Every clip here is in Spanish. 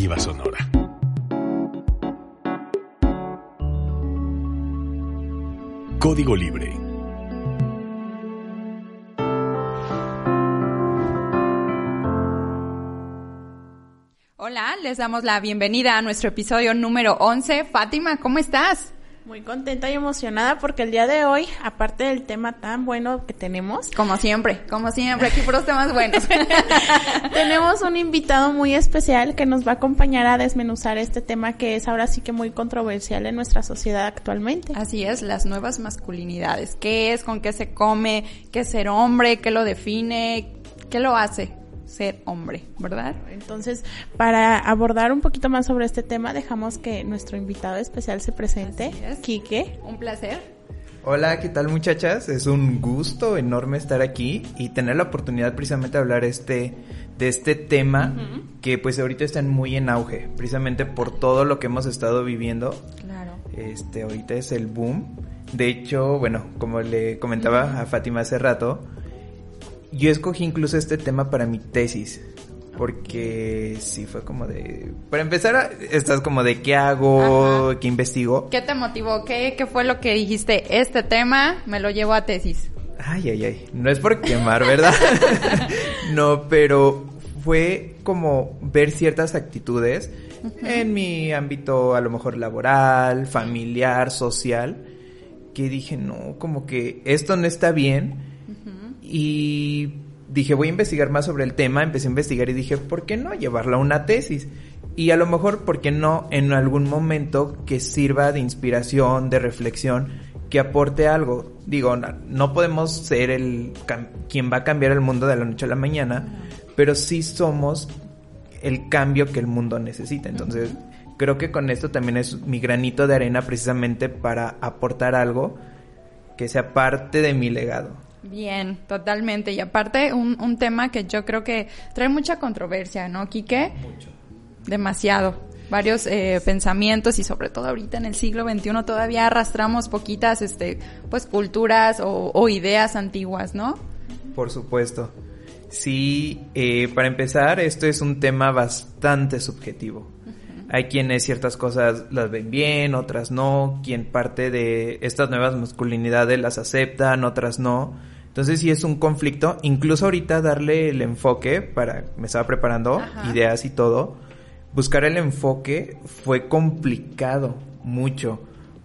Sonora. Código Libre. Hola, les damos la bienvenida a nuestro episodio número 11. Fátima, ¿cómo estás? Muy contenta y emocionada porque el día de hoy, aparte del tema tan bueno que tenemos, Como siempre, como siempre, aquí puros temas buenos. tenemos un invitado muy especial que nos va a acompañar a desmenuzar este tema que es ahora sí que muy controversial en nuestra sociedad actualmente. Así es, las nuevas masculinidades. ¿Qué es? ¿Con qué se come? ¿Qué es ser hombre? ¿Qué lo define? ¿Qué lo hace ser hombre? ¿Verdad? Entonces, para abordar un poquito más sobre este tema, dejamos que nuestro invitado especial se presente, es. Quique. Un placer. Hola, ¿qué tal muchachas? Es un gusto enorme estar aquí y tener la oportunidad precisamente de hablar este de este tema que pues ahorita está muy en auge, precisamente por todo lo que hemos estado viviendo. Claro. Este, ahorita es el boom. De hecho, bueno, como le comentaba a Fátima hace rato, yo escogí incluso este tema para mi tesis. Porque sí fue como de... Para empezar, estás como de qué hago, Ajá. qué investigo. ¿Qué te motivó? ¿Qué, ¿Qué fue lo que dijiste? Este tema me lo llevo a tesis. Ay, ay, ay. No es por quemar, ¿verdad? no, pero fue como ver ciertas actitudes en mi ámbito a lo mejor laboral, familiar, social, que dije, no, como que esto no está bien. Y dije, voy a investigar más sobre el tema, empecé a investigar y dije, ¿por qué no llevarla a una tesis? Y a lo mejor, ¿por qué no en algún momento que sirva de inspiración, de reflexión, que aporte algo? Digo, no, no podemos ser el quien va a cambiar el mundo de la noche a la mañana, pero sí somos el cambio que el mundo necesita. Entonces, creo que con esto también es mi granito de arena precisamente para aportar algo que sea parte de mi legado. Bien, totalmente. Y aparte, un, un tema que yo creo que trae mucha controversia, ¿no, Quique? Mucho. Demasiado. Varios eh, pensamientos y sobre todo ahorita en el siglo XXI todavía arrastramos poquitas, este, pues culturas o, o ideas antiguas, ¿no? Por supuesto. Sí, eh, para empezar, esto es un tema bastante subjetivo. Hay quienes ciertas cosas las ven bien, otras no, quien parte de estas nuevas masculinidades las aceptan, otras no. Entonces sí es un conflicto, incluso ahorita darle el enfoque para, me estaba preparando Ajá. ideas y todo, buscar el enfoque fue complicado, mucho,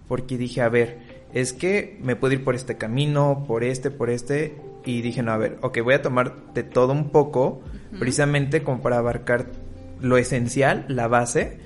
porque dije, a ver, es que me puedo ir por este camino, por este, por este, y dije, no, a ver, ok, voy a tomar de todo un poco, precisamente como para abarcar lo esencial, la base,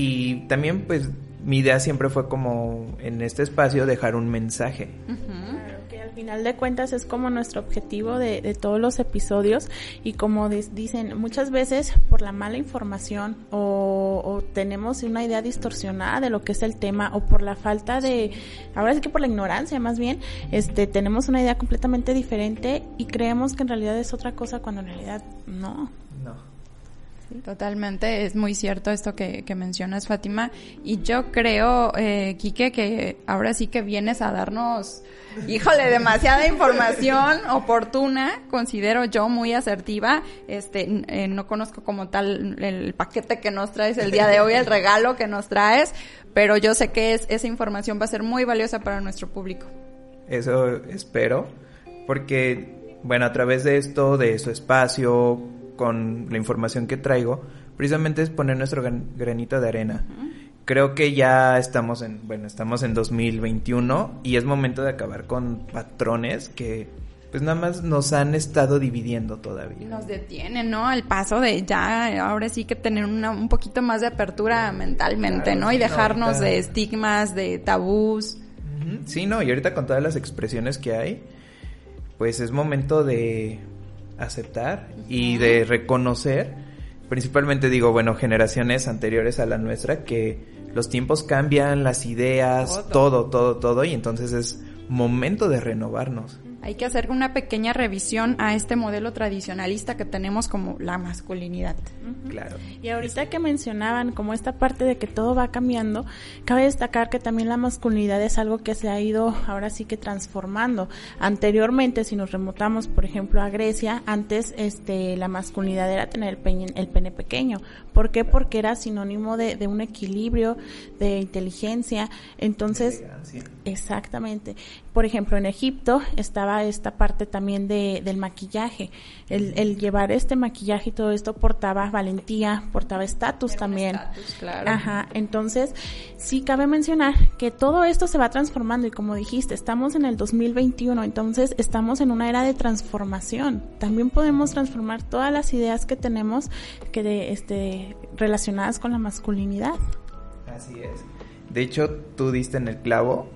y también pues mi idea siempre fue como en este espacio dejar un mensaje. Claro, que al final de cuentas es como nuestro objetivo de, de todos los episodios y como dicen muchas veces por la mala información o, o tenemos una idea distorsionada de lo que es el tema o por la falta de, ahora sí que por la ignorancia más bien, este tenemos una idea completamente diferente y creemos que en realidad es otra cosa cuando en realidad no. No. Totalmente, es muy cierto esto que, que mencionas, Fátima. Y yo creo, eh, Quique, que ahora sí que vienes a darnos, híjole, demasiada información oportuna, considero yo muy asertiva. Este, eh, no conozco como tal el paquete que nos traes el día de hoy, el regalo que nos traes, pero yo sé que es, esa información va a ser muy valiosa para nuestro público. Eso espero, porque, bueno, a través de esto, de su espacio, con la información que traigo, precisamente es poner nuestro gran- granito de arena. Creo que ya estamos en, bueno, estamos en 2021 y es momento de acabar con patrones que, pues nada más nos han estado dividiendo todavía. nos detiene, ¿no? El paso de ya, ahora sí que tener una, un poquito más de apertura mentalmente, Claro, ¿no? Y sí, dejarnos ahorita- de estigmas, de tabús. Sí, no, y ahorita con todas las expresiones que hay, pues es momento de aceptar y de reconocer, principalmente digo, bueno, generaciones anteriores a la nuestra, que los tiempos cambian, las ideas, todo, todo, todo, y entonces es momento de renovarnos. Hay que hacer una pequeña revisión a este modelo tradicionalista que tenemos como la masculinidad. Claro. Y ahorita que mencionaban como esta parte de que todo va cambiando, cabe destacar que también la masculinidad es algo que se ha ido ahora sí que transformando. Anteriormente, si nos remotamos, por ejemplo, a Grecia, antes este la masculinidad era tener el pene, el pene pequeño. ¿Por qué? Porque era sinónimo de, de un equilibrio, de inteligencia. Entonces, exactamente. Por ejemplo, en Egipto estaba esta parte también de, del maquillaje. El, el llevar este maquillaje y todo esto portaba valentía, portaba estatus también. claro. Ajá, entonces sí cabe mencionar que todo esto se va transformando y como dijiste, estamos en el 2021, entonces estamos en una era de transformación. También podemos transformar todas las ideas que tenemos que de, este relacionadas con la masculinidad. Así es. De hecho, tú diste en el clavo.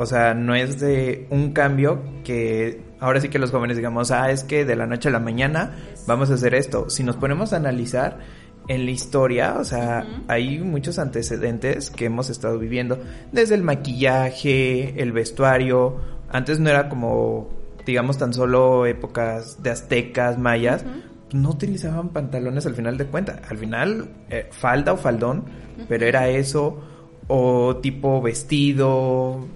O sea, no es de un cambio que ahora sí que los jóvenes digamos, ah, es que de la noche a la mañana vamos a hacer esto. Si nos ponemos a analizar en la historia, o sea, hay muchos antecedentes que hemos estado viviendo, desde el maquillaje, el vestuario. Antes no era como, digamos, tan solo épocas de aztecas, mayas. No utilizaban pantalones al final de cuenta. Al final, eh, falda o faldón, pero era eso. O tipo vestido,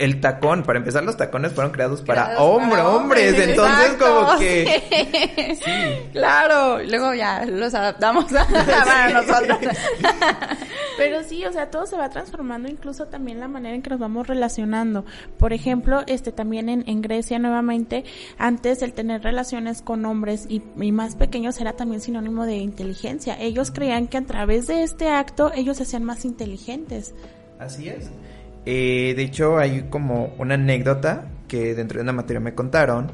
el tacón, para empezar los tacones fueron creados para Creados hombre, para hombres, hombres, entonces exacto, como que sí. Claro, luego ya los adaptamos a, para nosotros. Pero sí, o sea, todo se va transformando, incluso también la manera en que nos vamos relacionando. Por ejemplo, este también en, en Grecia nuevamente, antes el tener relaciones con hombres y, y más pequeños era también sinónimo de inteligencia. Ellos creían que a través de este acto ellos se hacían más inteligentes. Así es. Eh, de hecho, hay como una anécdota que dentro de una materia me contaron,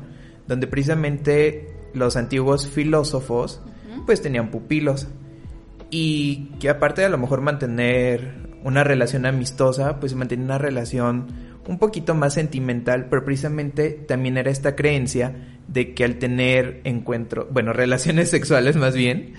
donde precisamente los antiguos filósofos pues tenían pupilos y que aparte de a lo mejor mantener una relación amistosa, pues mantenía una relación un poquito más sentimental, pero precisamente también era esta creencia de que al tener encuentro, bueno, relaciones sexuales más bien,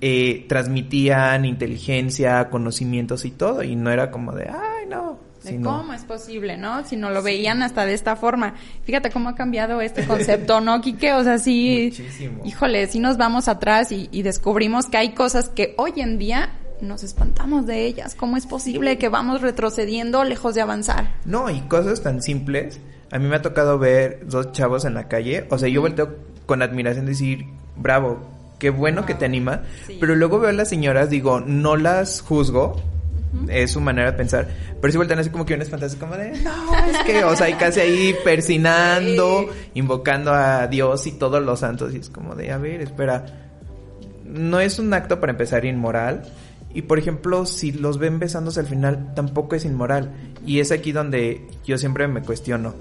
eh, transmitían inteligencia, conocimientos y todo, y no era como de, ay, no. De cómo es posible, ¿no? Si no lo veían hasta de esta forma. Fíjate cómo ha cambiado este concepto, ¿no, Quique? O sea, sí, Muchísimo. híjole, si nos vamos atrás y, y descubrimos que hay cosas que hoy en día nos espantamos de ellas. ¿Cómo es posible que vamos retrocediendo lejos de avanzar? No, y cosas tan simples. A mí me ha tocado ver dos chavos en la calle. O sea, yo volteo con admiración decir, bravo, qué bueno que te anima. Sí. Pero luego veo a las señoras, digo, no las juzgo. Es su manera de pensar. Pero si voltean así como que unas fantasías como de, no, es que, o sea, y casi ahí persinando, invocando a Dios y todos los santos. Y es como de, a ver, espera. No es un acto para empezar inmoral. Y por ejemplo, si los ven besándose al final, tampoco es inmoral. Y es aquí donde yo siempre me cuestiono.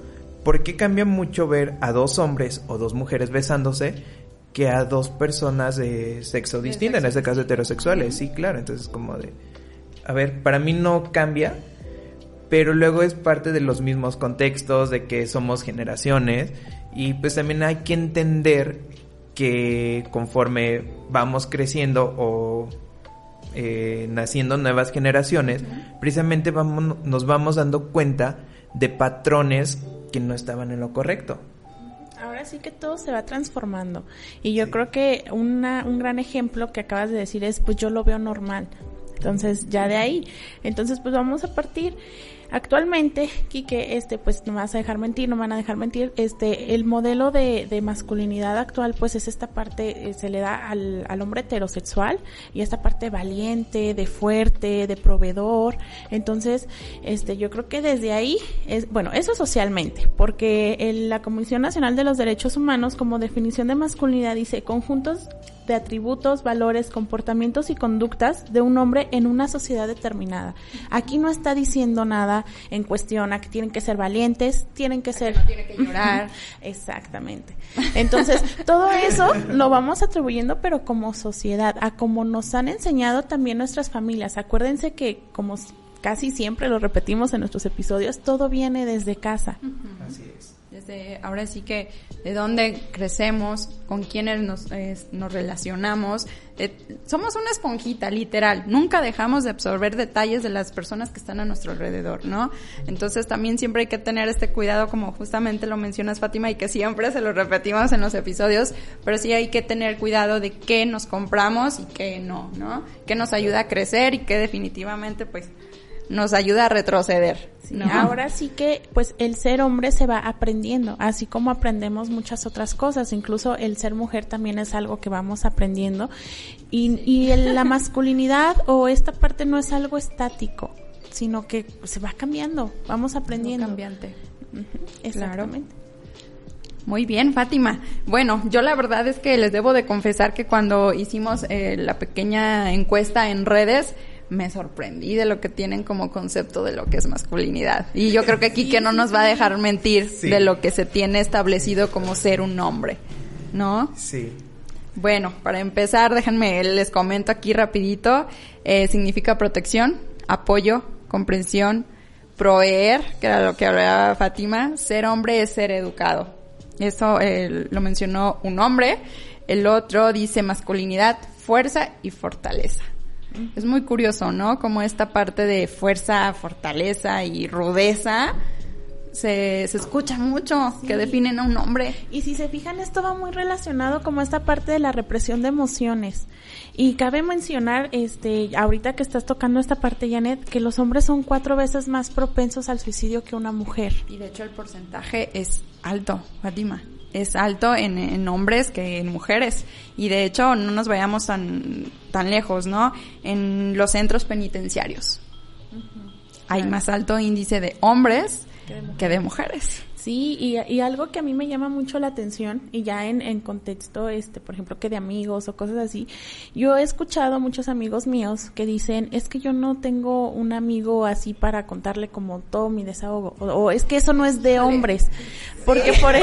¿Por qué cambia mucho ver a dos hombres o dos mujeres besándose que a dos personas de sexo distinto, en este caso heterosexuales? Sí, claro, entonces como de... A ver, para mí no cambia, pero luego es parte de los mismos contextos, de que somos generaciones, y pues también hay que entender que conforme vamos creciendo o eh, naciendo nuevas generaciones, precisamente vamos, nos vamos dando cuenta de patrones que no estaban en lo correcto. Ahora sí que todo se va transformando. Y yo creo que una, un gran ejemplo que acabas de decir es, pues yo lo veo normal. Entonces, ya de ahí. Entonces, pues vamos a partir. Actualmente, Quique, este, pues no me vas a dejar mentir, no me van a dejar mentir, este, el modelo de, de masculinidad actual, pues es esta parte, eh, se le da al, al hombre heterosexual y esta parte valiente, de fuerte, de proveedor. Entonces, este, yo creo que desde ahí, es, bueno, eso socialmente, porque el- la Comisión Nacional de los Derechos Humanos, como definición de masculinidad, dice conjuntos de atributos, valores, comportamientos y conductas de un hombre en una sociedad determinada. Aquí no está diciendo nada en cuestión a que tienen que ser valientes, tienen que ser... tiene que llorar. Exactamente. Entonces, todo eso lo vamos atribuyendo, pero como sociedad, a como nos han enseñado también nuestras familias. Acuérdense que como casi siempre lo repetimos en nuestros episodios, todo viene desde casa. Así es. Desde ahora sí que de dónde crecemos, con quiénes nos, nos relacionamos. Eh, somos una esponjita, literal. Nunca dejamos de absorber detalles de las personas que están a nuestro alrededor, ¿no? Entonces también siempre hay que tener este cuidado, como justamente lo mencionas Fátima, y que siempre se lo repetimos en los episodios, pero sí hay que tener cuidado de qué nos compramos y qué no, ¿no? Qué nos ayuda a crecer y qué definitivamente, pues, nos ayuda a retroceder. Ahora sí que, pues, el ser hombre se va aprendiendo, así como aprendemos muchas otras cosas, incluso el ser mujer también es algo que vamos aprendiendo. Y, y la masculinidad o esta parte no es algo estático, sino que se va cambiando, vamos aprendiendo. cambiante. Exactamente. Muy bien, Fátima. Bueno, yo la verdad es que les debo de confesar que cuando hicimos eh, la pequeña encuesta en redes, me sorprendí de lo que tienen como concepto de lo que es masculinidad. Y yo creo que aquí que no nos va a dejar mentir de lo que se tiene establecido como ser un hombre, ¿no? Sí. Bueno, para empezar, déjenme, les comento aquí rapidito, eh, significa protección, apoyo, comprensión, proveer, que era lo que hablaba Fátima, ser hombre es ser educado. Eso eh, lo mencionó un hombre. El otro dice masculinidad, fuerza y fortaleza. Es muy curioso, ¿no? Como esta parte de fuerza, fortaleza y rudeza se, se escucha mucho que definen a un hombre. Y si se fijan, esto va muy relacionado como esta parte de la represión de emociones. Y cabe mencionar, este, ahorita que estás tocando esta parte, Janet, que los hombres son cuatro veces más propensos al suicidio que una mujer. Y de hecho el porcentaje es alto, Fatima es alto en, en, hombres que en mujeres. Y de hecho, no nos vayamos tan, tan lejos, ¿no? En los centros penitenciarios. Hay más alto índice de hombres que de mujeres. Sí, y, y, algo que a mí me llama mucho la atención, y ya en, en contexto, este, por ejemplo, que de amigos o cosas así, yo he escuchado a muchos amigos míos que dicen, es que yo no tengo un amigo así para contarle como todo mi desahogo, o, es que eso no es de hombres, porque por sí,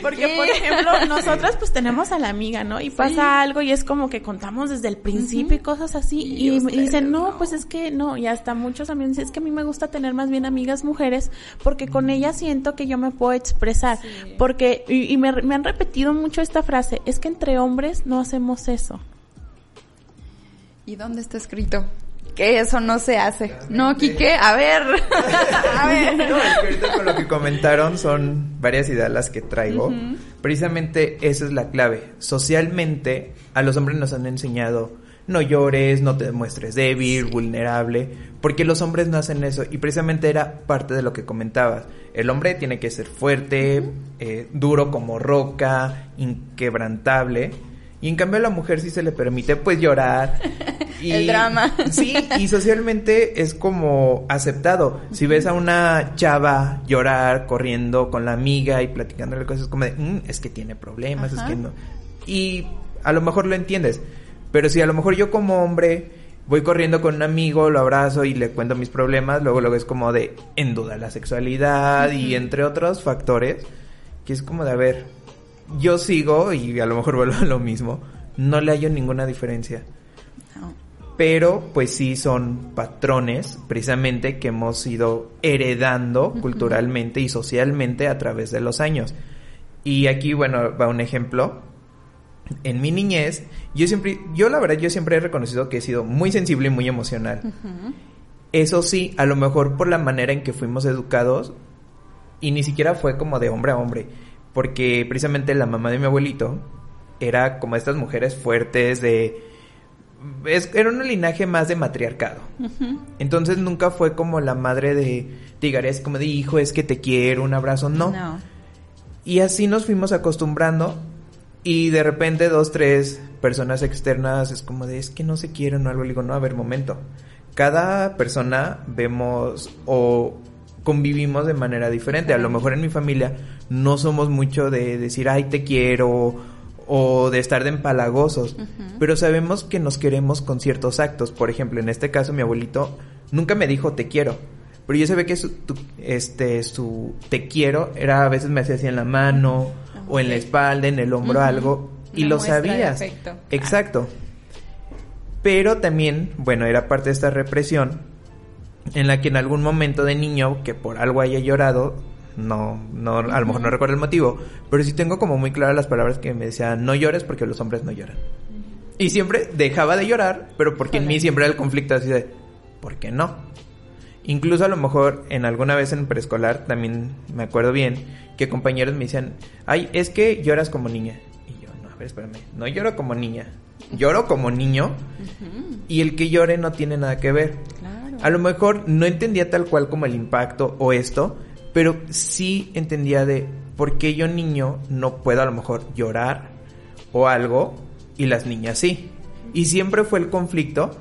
porque por ejemplo, nosotras pues tenemos a la amiga, ¿no? Y pasa algo y es como que contamos desde el principio y cosas así, y, y dicen, no, pues es que no, y hasta muchos amigos dicen, es que a mí me gusta tener más bien amigas mujeres, porque con ellas siento que yo me puedo expresar. Porque, y, me, me, han repetido mucho esta frase, es que entre hombres no hacemos eso. ¿Y dónde está escrito? Que eso no se hace. No, Quique, a ver. a ver. No, es que ahorita con lo que comentaron son varias ideas las que traigo. Precisamente esa es la clave. Socialmente, a los hombres nos han enseñado no llores, no te demuestres débil, vulnerable, porque los hombres no hacen eso y precisamente era parte de lo que comentabas. El hombre tiene que ser fuerte, eh, duro como roca, inquebrantable. Y en cambio a la mujer sí se le permite pues llorar. Y, El drama. Sí, y socialmente es como aceptado. Si ves a una chava llorar, corriendo con la amiga y platicándole cosas como de, mm, es que tiene problemas, es que no. Y a lo mejor lo entiendes. Pero si a lo mejor yo como hombre voy corriendo con un amigo, lo abrazo y le cuento mis problemas, luego luego es como de en duda la sexualidad y entre otros factores, que es como de a ver, yo sigo y a lo mejor vuelvo a lo mismo, no le hallo ninguna diferencia. Pero pues sí son patrones precisamente que hemos ido heredando culturalmente y socialmente a través de los años. Y aquí, bueno, va un ejemplo en mi niñez, yo siempre, yo la verdad, yo siempre he reconocido que he sido muy sensible y muy emocional. Eso sí, a lo mejor por la manera en que fuimos educados, y ni siquiera fue como de hombre a hombre, porque precisamente la mamá de mi abuelito era como estas mujeres fuertes de... era un linaje más de matriarcado. Entonces nunca fue como la madre de, es como de hijo, es que te quiero, un abrazo, no. no. Y así nos fuimos acostumbrando y de repente dos, tres personas externas es como de, es que no se quieren o algo. Le digo, no, a ver, momento. Cada persona vemos o convivimos de manera diferente. A lo mejor en mi familia no somos mucho de decir, ay, te quiero o de estar de empalagosos, pero sabemos que nos queremos con ciertos actos. Por ejemplo, en este caso mi abuelito nunca me dijo te quiero, pero yo sabía que su, este, su te quiero era a veces me hacía así en la mano o en la espalda, en el hombro, algo, y lo sabías. Exacto. Pero también, bueno, era parte de esta represión en la que en algún momento de niño que por algo haya llorado, no, no, a lo mejor no recuerdo el motivo, pero sí tengo como muy claras las palabras que me decían, no llores porque los hombres no lloran. Y siempre dejaba de llorar, pero porque en mí siempre era el conflicto así de, ¿por qué no? Incluso a lo mejor en alguna vez en preescolar, también me acuerdo bien, que compañeros me decían, ay, es que lloras como niña. Y yo, no, a ver, espérame, no lloro como niña, lloro como niño y el que llore no tiene nada que ver. A lo mejor no entendía tal cual como el impacto o esto, pero sí entendía de por qué yo niño no puedo a lo mejor llorar o algo y las niñas sí. Y siempre fue el conflicto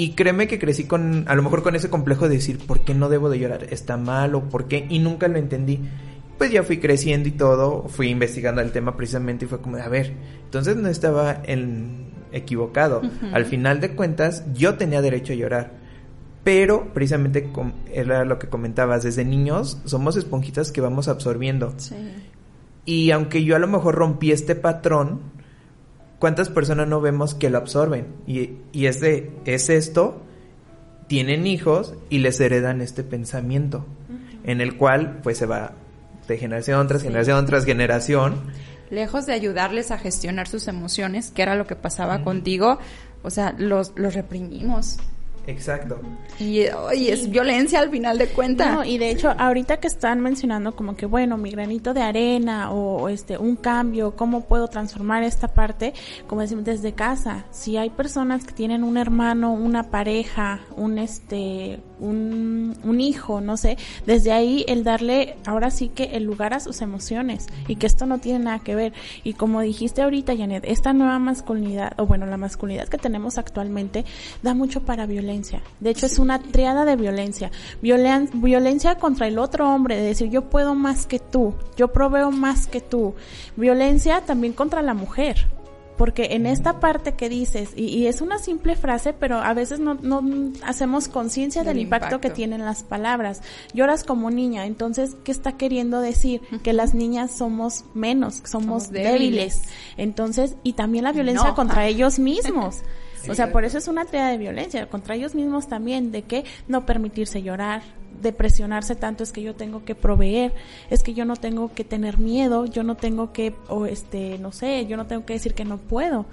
y créeme que crecí con, a lo mejor con ese complejo de decir, ¿por qué no debo de llorar? ¿Está mal o por qué? Y nunca lo entendí. Pues ya fui creciendo y todo, fui investigando el tema precisamente y fue como, a ver, entonces no estaba en, equivocado. Al final de cuentas, yo tenía derecho a llorar. Pero precisamente era lo que comentabas, desde niños somos esponjitas que vamos absorbiendo. Y aunque yo a lo mejor rompí este patrón, ¿cuántas personas no vemos que lo absorben? Y, y es de, es esto, tienen hijos y les heredan este pensamiento, en el cual pues se va de generación tras generación tras generación lejos de ayudarles a gestionar sus emociones, que era lo que pasaba contigo, o sea, los, los reprimimos. Exacto. Y, es violencia al final de cuentas. No, y de hecho, ahorita que están mencionando como que, bueno, mi granito de arena o, este, un cambio, cómo puedo transformar esta parte, como decimos, desde casa. Si hay personas que tienen un hermano, una pareja, un, este, un, un hijo, no sé, desde ahí el darle, ahora sí que el lugar a sus emociones y que esto no tiene nada que ver. Y como dijiste ahorita, Janet, esta nueva masculinidad, o bueno, la masculinidad que tenemos actualmente, da mucho para violencia de hecho, es una triada de violencia. violencia contra el otro hombre, de decir yo puedo más que tú, yo proveo más que tú. Violencia también contra la mujer. Porque en esta parte que dices, y, es una simple frase, pero a veces no, hacemos conciencia del impacto, que tienen las palabras. Lloras como niña, entonces, ¿qué está queriendo decir? Que las niñas somos menos, somos, débiles. Entonces, y también la violencia contra ellos mismos. O sea, por eso es una tarea de violencia contra ellos mismos también, de que no permitirse llorar, de presionarse tanto es que yo tengo que proveer, es que yo no tengo que tener miedo, yo no tengo que, o este, no sé, yo no tengo que decir que no puedo.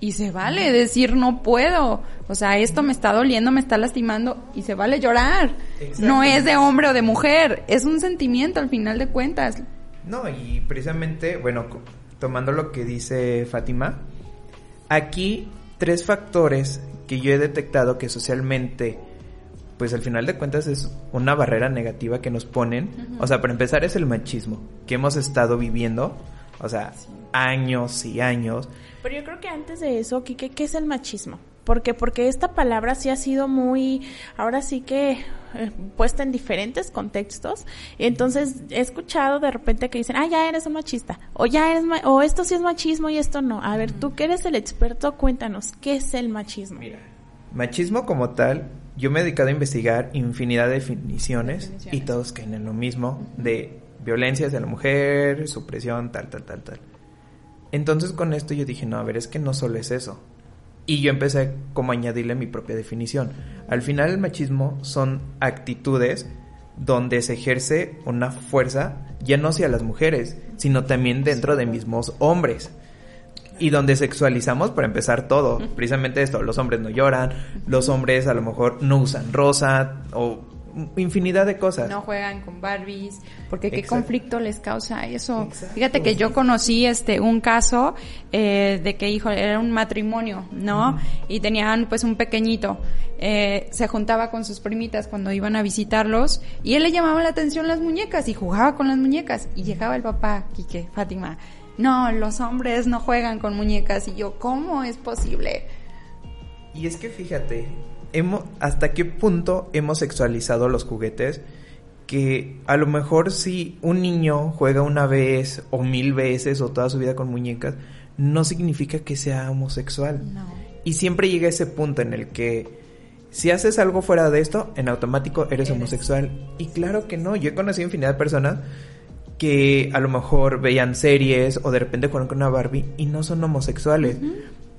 Y se vale decir no puedo. O sea, esto me está doliendo, me está lastimando y se vale llorar. No es de hombre o de mujer, es un sentimiento al final de cuentas. No, y precisamente, bueno, tomando lo que dice Fátima, aquí tres factores que yo he detectado que socialmente, pues al final de cuentas es una barrera negativa que nos ponen. O sea, para empezar es el machismo que hemos estado viviendo, o sea, años y años. Pero yo creo que antes de eso, Kike, ¿qué es el machismo? porque porque esta palabra sí ha sido muy ahora sí que eh, puesta en diferentes contextos. Entonces he escuchado de repente que dicen ah ya eres un machista o ya eres o esto sí es machismo y esto no a ver tú que eres el experto cuéntanos qué es el machismo mira machismo como tal yo me he dedicado a investigar infinidad de definiciones, y todos caen en lo mismo de violencia hacia la mujer supresión tal tal tal tal. Entonces con esto yo dije no a ver es que no solo es eso y yo empecé como a añadirle mi propia definición. Al final el machismo son actitudes donde se ejerce una fuerza ya no hacia las mujeres, sino también dentro de mismos hombres. Y donde sexualizamos para empezar todo, precisamente esto, los hombres no lloran, los hombres a lo mejor no usan rosa o infinidad de cosas. No juegan con Barbies, porque qué conflicto les causa eso. Fíjate que yo conocí este un caso eh, de que hijo era un matrimonio, ¿no? Y tenían pues un pequeñito. Eh, se juntaba con sus primitas cuando iban a visitarlos y él le llamaba la atención las muñecas y jugaba con las muñecas y llegaba el papá, Quique, Fátima. No, los hombres no juegan con muñecas y yo, ¿cómo es posible? Y es que fíjate, hemos, hasta qué punto hemos sexualizado los juguetes que a lo mejor si un niño juega una vez o mil veces o toda su vida con muñecas, no significa que sea homosexual. Y siempre llega ese punto en el que si haces algo fuera de esto, en automático eres, homosexual. Y claro que no, yo he conocido infinidad de personas que a lo mejor veían series o de repente juegan con una Barbie y no son homosexuales.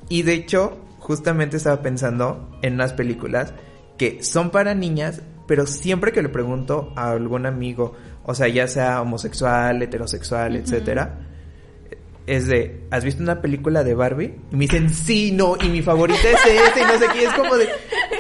Y de hecho, justamente estaba pensando en unas películas que son para niñas, pero siempre que le pregunto a algún amigo o sea, ya sea homosexual, heterosexual, etcétera, es de, ¿has visto una película de Barbie? Y me dicen, sí, no, y mi favorita es esta, y no sé qué, es como de,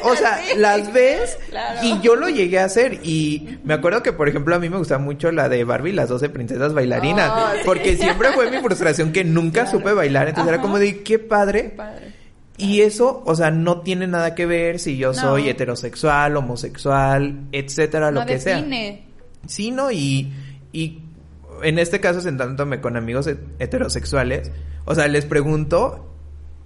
o sea, las ves, y yo lo llegué a hacer, y me acuerdo que, por ejemplo, a mí me gustaba mucho la de Barbie, las 12 princesas bailarinas, Oh, sí. porque siempre fue mi frustración que nunca supe bailar, entonces era como de, qué padre. Qué padre. Y eso, o sea, no tiene nada que ver si yo No. soy heterosexual, homosexual, etcétera, lo que sea. define. Sí, ¿no? Y, y en este caso, sentándome con amigos he- heterosexuales, o sea, les pregunto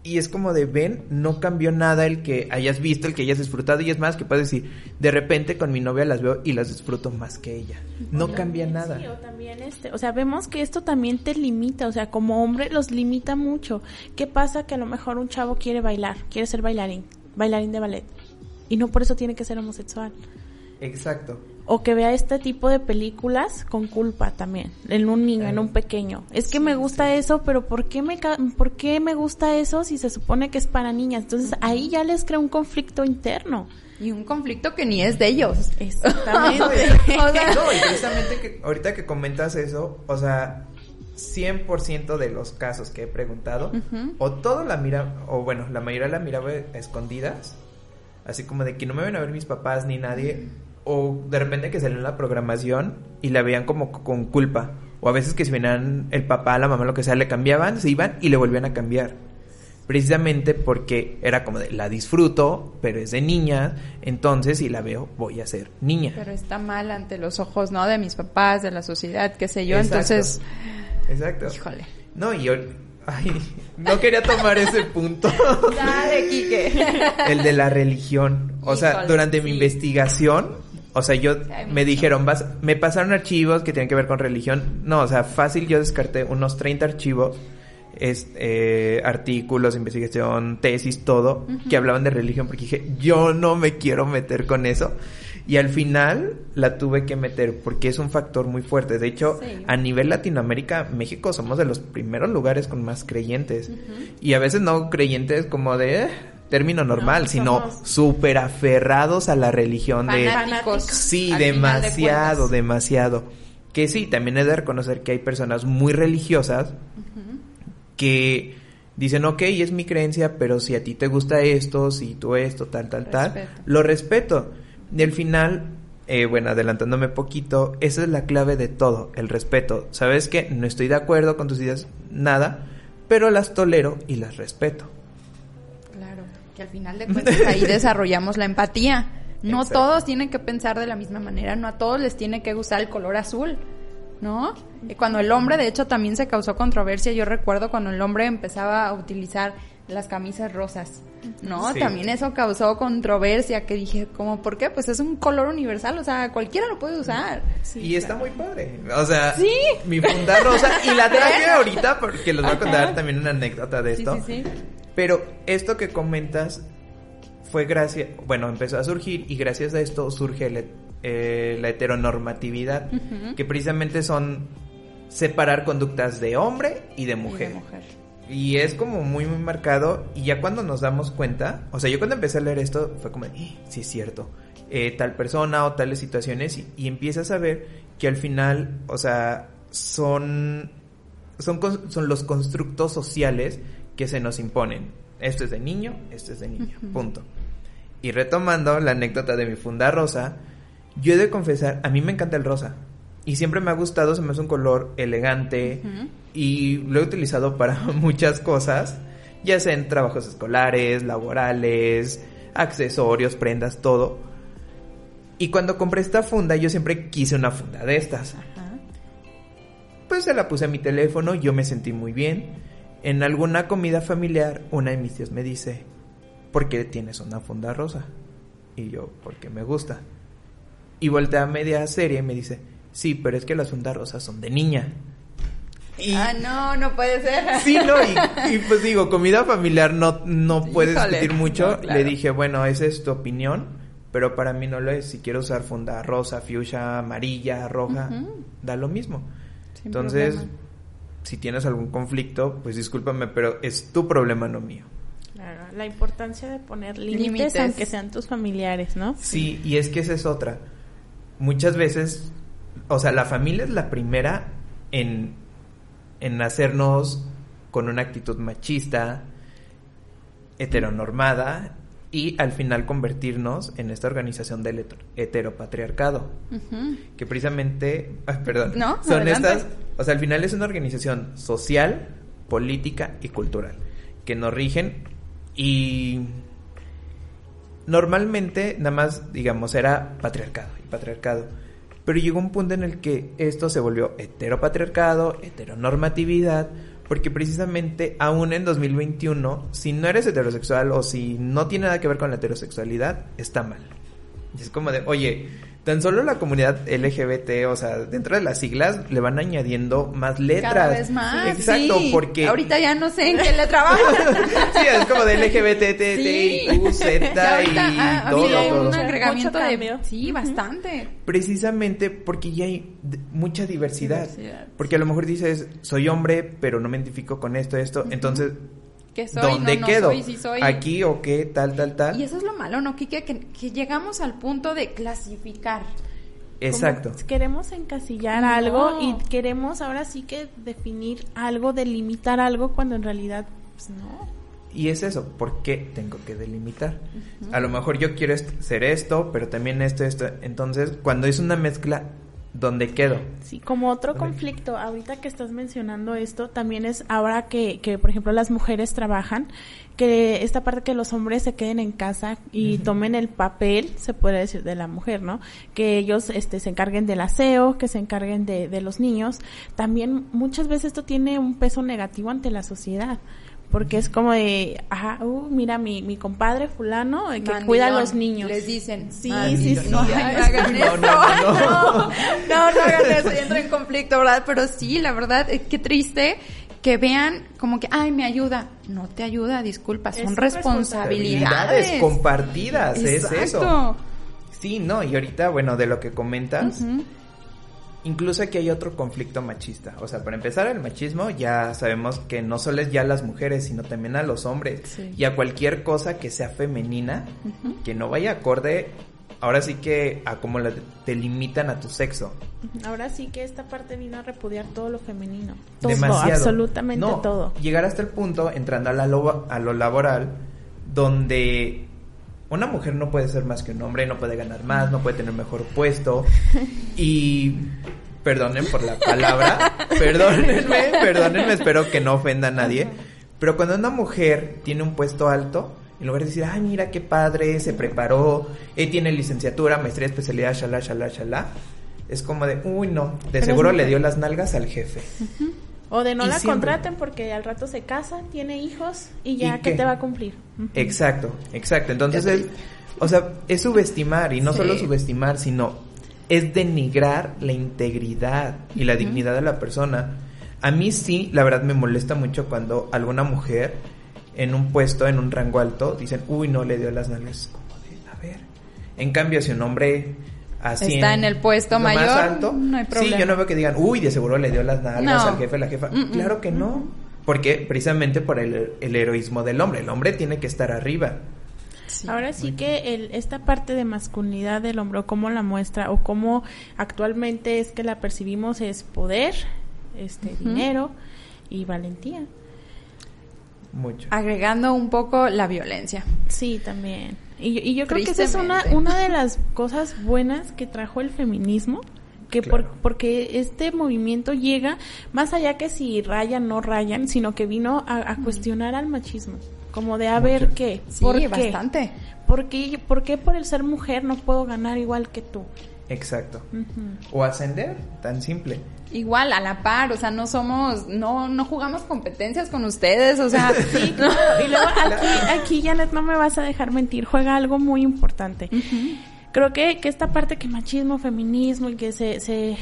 y es como de, ven, no cambió nada el que hayas visto, el que hayas disfrutado. Y es más, que puedes decir, de repente con mi novia las veo y las disfruto más que ella. No cambia nada. Sí, o también este, o sea, vemos que esto también te limita, o sea, como hombre los limita mucho. ¿Qué pasa que a lo mejor un chavo quiere bailar, quiere ser bailarín, bailarín de ballet y no por eso tiene que ser homosexual? Exacto. O que vea este tipo de películas con culpa también, en un niño, en un pequeño. Es que me gusta eso, pero ¿por qué, me ¿por qué me gusta eso si se supone que es para niñas? Entonces ahí ya les crea un conflicto interno. Y un conflicto que ni es de ellos. Exactamente. O sea, No, y precisamente que ahorita que comentas eso, o sea, 100% de los casos que he preguntado, o todo la mira, o bueno, la mayoría la miraba a escondidas, así como de que no me ven a ver mis papás ni nadie, o de repente que salió en la programación y la veían como con culpa, o a veces que si venían el papá, la mamá, lo que sea, le cambiaban, se iban y le volvían a cambiar. Precisamente porque era como de la disfruto, pero es de niña, entonces si la veo voy a ser niña. Pero está mal ante los ojos, ¿no? De mis papás, de la sociedad, qué sé yo. Exacto. Entonces, Exacto. híjole. No, y yo, ay, no quería tomar ese punto. Dale, Quique. el de la religión. O sea, durante mi investigación, o sea, yo me dijeron, vas, me pasaron archivos que tienen que ver con religión. No, o sea, fácil yo descarté unos 30 archivos, es, eh, artículos, investigación, tesis, todo, que hablaban de religión, porque dije, yo no me quiero meter con eso. Y al final la tuve que meter porque es un factor muy fuerte. De hecho, Sí. a nivel Latinoamérica, México somos de los primeros lugares con más creyentes. Y a veces no creyentes como de eh, término normal, No, sino súper aferrados a la religión de... Fanáticos. Sí, de demasiado, cuentas. demasiado. Que sí, también he de reconocer que hay personas muy religiosas que dicen, ok, es mi creencia, pero si a ti te gusta esto, si tú esto, tal, tal, tal, lo respeto. Y al final, eh, bueno, adelantándome poquito, esa es la clave de todo, el respeto. ¿Sabes qué? No estoy de acuerdo con tus ideas, nada, pero las tolero y las respeto. Que al final de cuentas ahí desarrollamos la empatía. No Exacto. todos tienen que pensar de la misma manera, no a todos les tiene que gustar el color azul, ¿no? Y cuando el hombre, de hecho, también se causó controversia, yo recuerdo cuando el hombre empezaba a utilizar las camisas rosas, ¿no? Sí. También eso causó controversia, que dije, como, ¿por qué? Pues es un color universal, o sea, cualquiera lo puede usar. y está muy padre. O sea, Sí. mi funda rosa. Y la traje ahorita porque les voy a contar también una anécdota de Sí, esto. sí, sí. Pero esto que comentas fue gracias, bueno, empezó a surgir y gracias a esto surge la, eh, la heteronormatividad, que precisamente son separar conductas de hombre y de Y de mujer. Y es como muy, muy marcado. Y ya cuando nos damos cuenta, o sea, yo cuando empecé a leer esto fue como, "Eh, sí es cierto, eh, tal persona o tales situaciones. Y, y empiezas a ver que al final, o sea, son, son, son los constructos sociales que se nos imponen. Esto es de niño, esto es de niña, Ujú. punto. Y retomando la anécdota de mi funda rosa, yo he de confesar, a mí me encanta el rosa. Y siempre me ha gustado, se me hace un color elegante y lo he utilizado para muchas cosas, ya sea en trabajos escolares, laborales, accesorios, prendas, todo. Y cuando compré esta funda, yo siempre quise una funda de estas. Pues se la puse a mi teléfono, yo me sentí muy bien. En alguna comida familiar, una de mis tíos me dice, ¿por qué tienes una funda rosa? Y yo, porque me gusta. Y voltea a media serie y me dice, sí, pero es que las fundas rosas son de niña. Y, Ah, no, no puede ser. Sí, no, y, y pues digo, comida familiar no, no puedes Híjole, discutir mucho. no, claro. Le dije, bueno, esa es tu opinión, pero para mí no lo es. Si quiero usar funda rosa, fuchsia, amarilla, roja, da lo mismo. Sin Entonces, problema. Si tienes algún conflicto, pues discúlpame, pero es tu problema, no mío. Claro, la importancia de poner límites, aunque sean tus familiares, ¿no? Sí, y es que esa es otra. Muchas veces o sea, la familia es la primera en, en hacernos con una actitud machista, heteronormada y al final convertirnos en esta organización del heteropatriarcado. Que precisamente, perdón, son estas, o sea, al final es una organización social, política y cultural que nos rigen y normalmente nada más, digamos, era patriarcado y patriarcado. Pero llegó un punto en el que esto se volvió heteropatriarcado, heteronormatividad, porque precisamente aún en 2021, si no eres heterosexual o si no tiene nada que ver con la heterosexualidad, está mal. Es como de, oye, tan solo la comunidad LGBT, o sea, dentro de las siglas le van añadiendo más letras. Cada vez más. Exacto, porque. Ahorita ya no sé en qué le trabajo. sí, es como de LGBT, T, sí. T, U, Z y ha, todo. un agregamiento de. Sí, bastante. Precisamente porque ya hay mucha diversidad. Porque a lo mejor dices, soy hombre, pero no me identifico con esto, esto. Entonces ¿Dónde quedo? ¿Aquí o qué? Tal, tal, tal. Y eso es lo malo, ¿no, Kike? Que, llegamos al punto de clasificar. Exacto. queremos encasillar algo y queremos ahora sí que definir algo, delimitar algo, cuando en realidad, pues no. Y es eso, ¿por qué tengo que delimitar? A lo mejor yo quiero ser esto, pero también esto, esto. Entonces, cuando es una mezcla, ¿Dónde quedo? Sí, como otro conflicto, ahorita que estás mencionando esto, también es ahora que, que, por ejemplo, las mujeres trabajan, que esta parte que los hombres se queden en casa y tomen el papel, se puede decir, de la mujer, ¿no? Que ellos este, se encarguen del aseo, que se encarguen de, de los niños. También muchas veces esto tiene un peso negativo ante la sociedad porque es como de, ajá, uh, mira mi, mi compadre fulano que cuida a los niños. Les dicen, sí, sí, sí, no, hagan eso. No, no, no, no, hagan eso, y entra en conflicto, ¿verdad? Pero sí, la verdad, eh, qué triste que vean como que, ay, me ayuda. No te ayuda, disculpa, son responsabilidades. compartidas, es eso. Sí, no, y ahorita, bueno, de lo que comentas, incluso aquí hay otro conflicto machista. O sea, para empezar, el machismo ya sabemos que no solo es ya las mujeres, sino también a los hombres. Y a cualquier cosa que sea femenina, que no vaya acorde, ahora sí que a cómo te limitan a tu sexo. Ahora sí que esta parte vino a repudiar todo lo femenino. Todo, absolutamente todo. Llegar hasta el punto, entrando a, la a lo laboral, donde una mujer no puede ser más que un hombre, no puede ganar más, no puede tener mejor puesto. Y perdonen por la palabra, perdónenme, perdónenme, espero que no ofenda a nadie. Pero cuando una mujer tiene un puesto alto, en lugar de decir, ay, mira qué padre, se preparó, él tiene licenciatura, maestría, especialidad, shalá, shalá, shalá, es como de, uy, no, de seguro le dio las nalgas al jefe. O de no la contraten porque al rato se casa, tiene hijos y ya que te va a cumplir. Exacto, exacto. Entonces, es, o sea, es subestimar y no solo subestimar, sino es denigrar la integridad y la dignidad de la persona. A mí sí, la verdad me molesta mucho cuando alguna mujer en un puesto, en un rango alto, dicen, uy, no le dio las nalgas. a ver. En cambio, si un hombre está en, el puesto mayor, alto, no hay problema. Sí, yo no veo que digan, uy, de seguro le dio las nalgas al jefe, la jefa. claro que no. Porque precisamente por el, heroísmo del hombre. El hombre tiene que estar arriba. Ahora sí que el, esta parte de masculinidad del hombre, cómo la muestra o cómo actualmente es que la percibimos es poder, este dinero y valentía. Mucho. Agregando un poco la violencia. Sí, también. Y, yo creo que esa es una, una de las cosas buenas que trajo el feminismo, que por, porque este movimiento llega más allá que si rayan no rayan, sino que vino a, cuestionar al machismo, como de a ver qué, ¿por sí, bastante. ¿Por qué, ¿Por qué por el ser mujer no puedo ganar igual que tú? Exacto. O ascender, tan simple. Igual, a la par, o sea, no somos, no, no jugamos competencias con ustedes, o sea. Sí, Y luego aquí, aquí, Janet, no me vas a dejar mentir, juega algo muy importante. Creo que, que esta parte que machismo, feminismo y que se, se,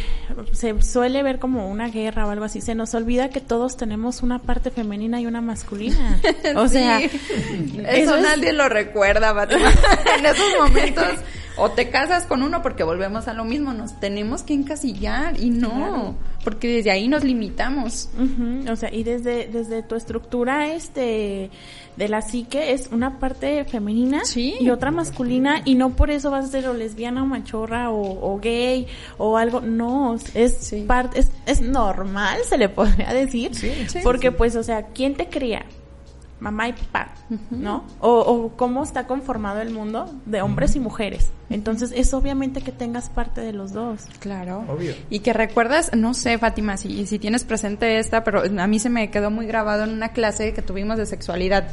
se suele ver como una guerra o algo así, se nos olvida que todos tenemos una parte femenina y una masculina. O sea, eso, nadie lo recuerda, en esos momentos O te casas con uno porque volvemos a lo mismo, nos tenemos que encasillar y no, porque desde ahí nos limitamos. Ujú, O sea, y desde, desde tu estructura este de la psique es una parte femenina Sí. y otra masculina y no por eso vas a ser o lesbiana o machorra o, o gay o algo, no, es Sí. parte, es, es normal, se le podría decir, Sí. Sí. porque pues, o sea, ¿quién te cría? Mamá y papá, ¿no? O, o cómo está conformado el mundo de hombres y mujeres. Entonces, es obviamente que tengas parte de los dos. Claro. Obvio. Y que recuerdas, no sé, Fátima, si, si tienes presente esta, pero a mí se me quedó muy grabado en una clase que tuvimos de sexualidad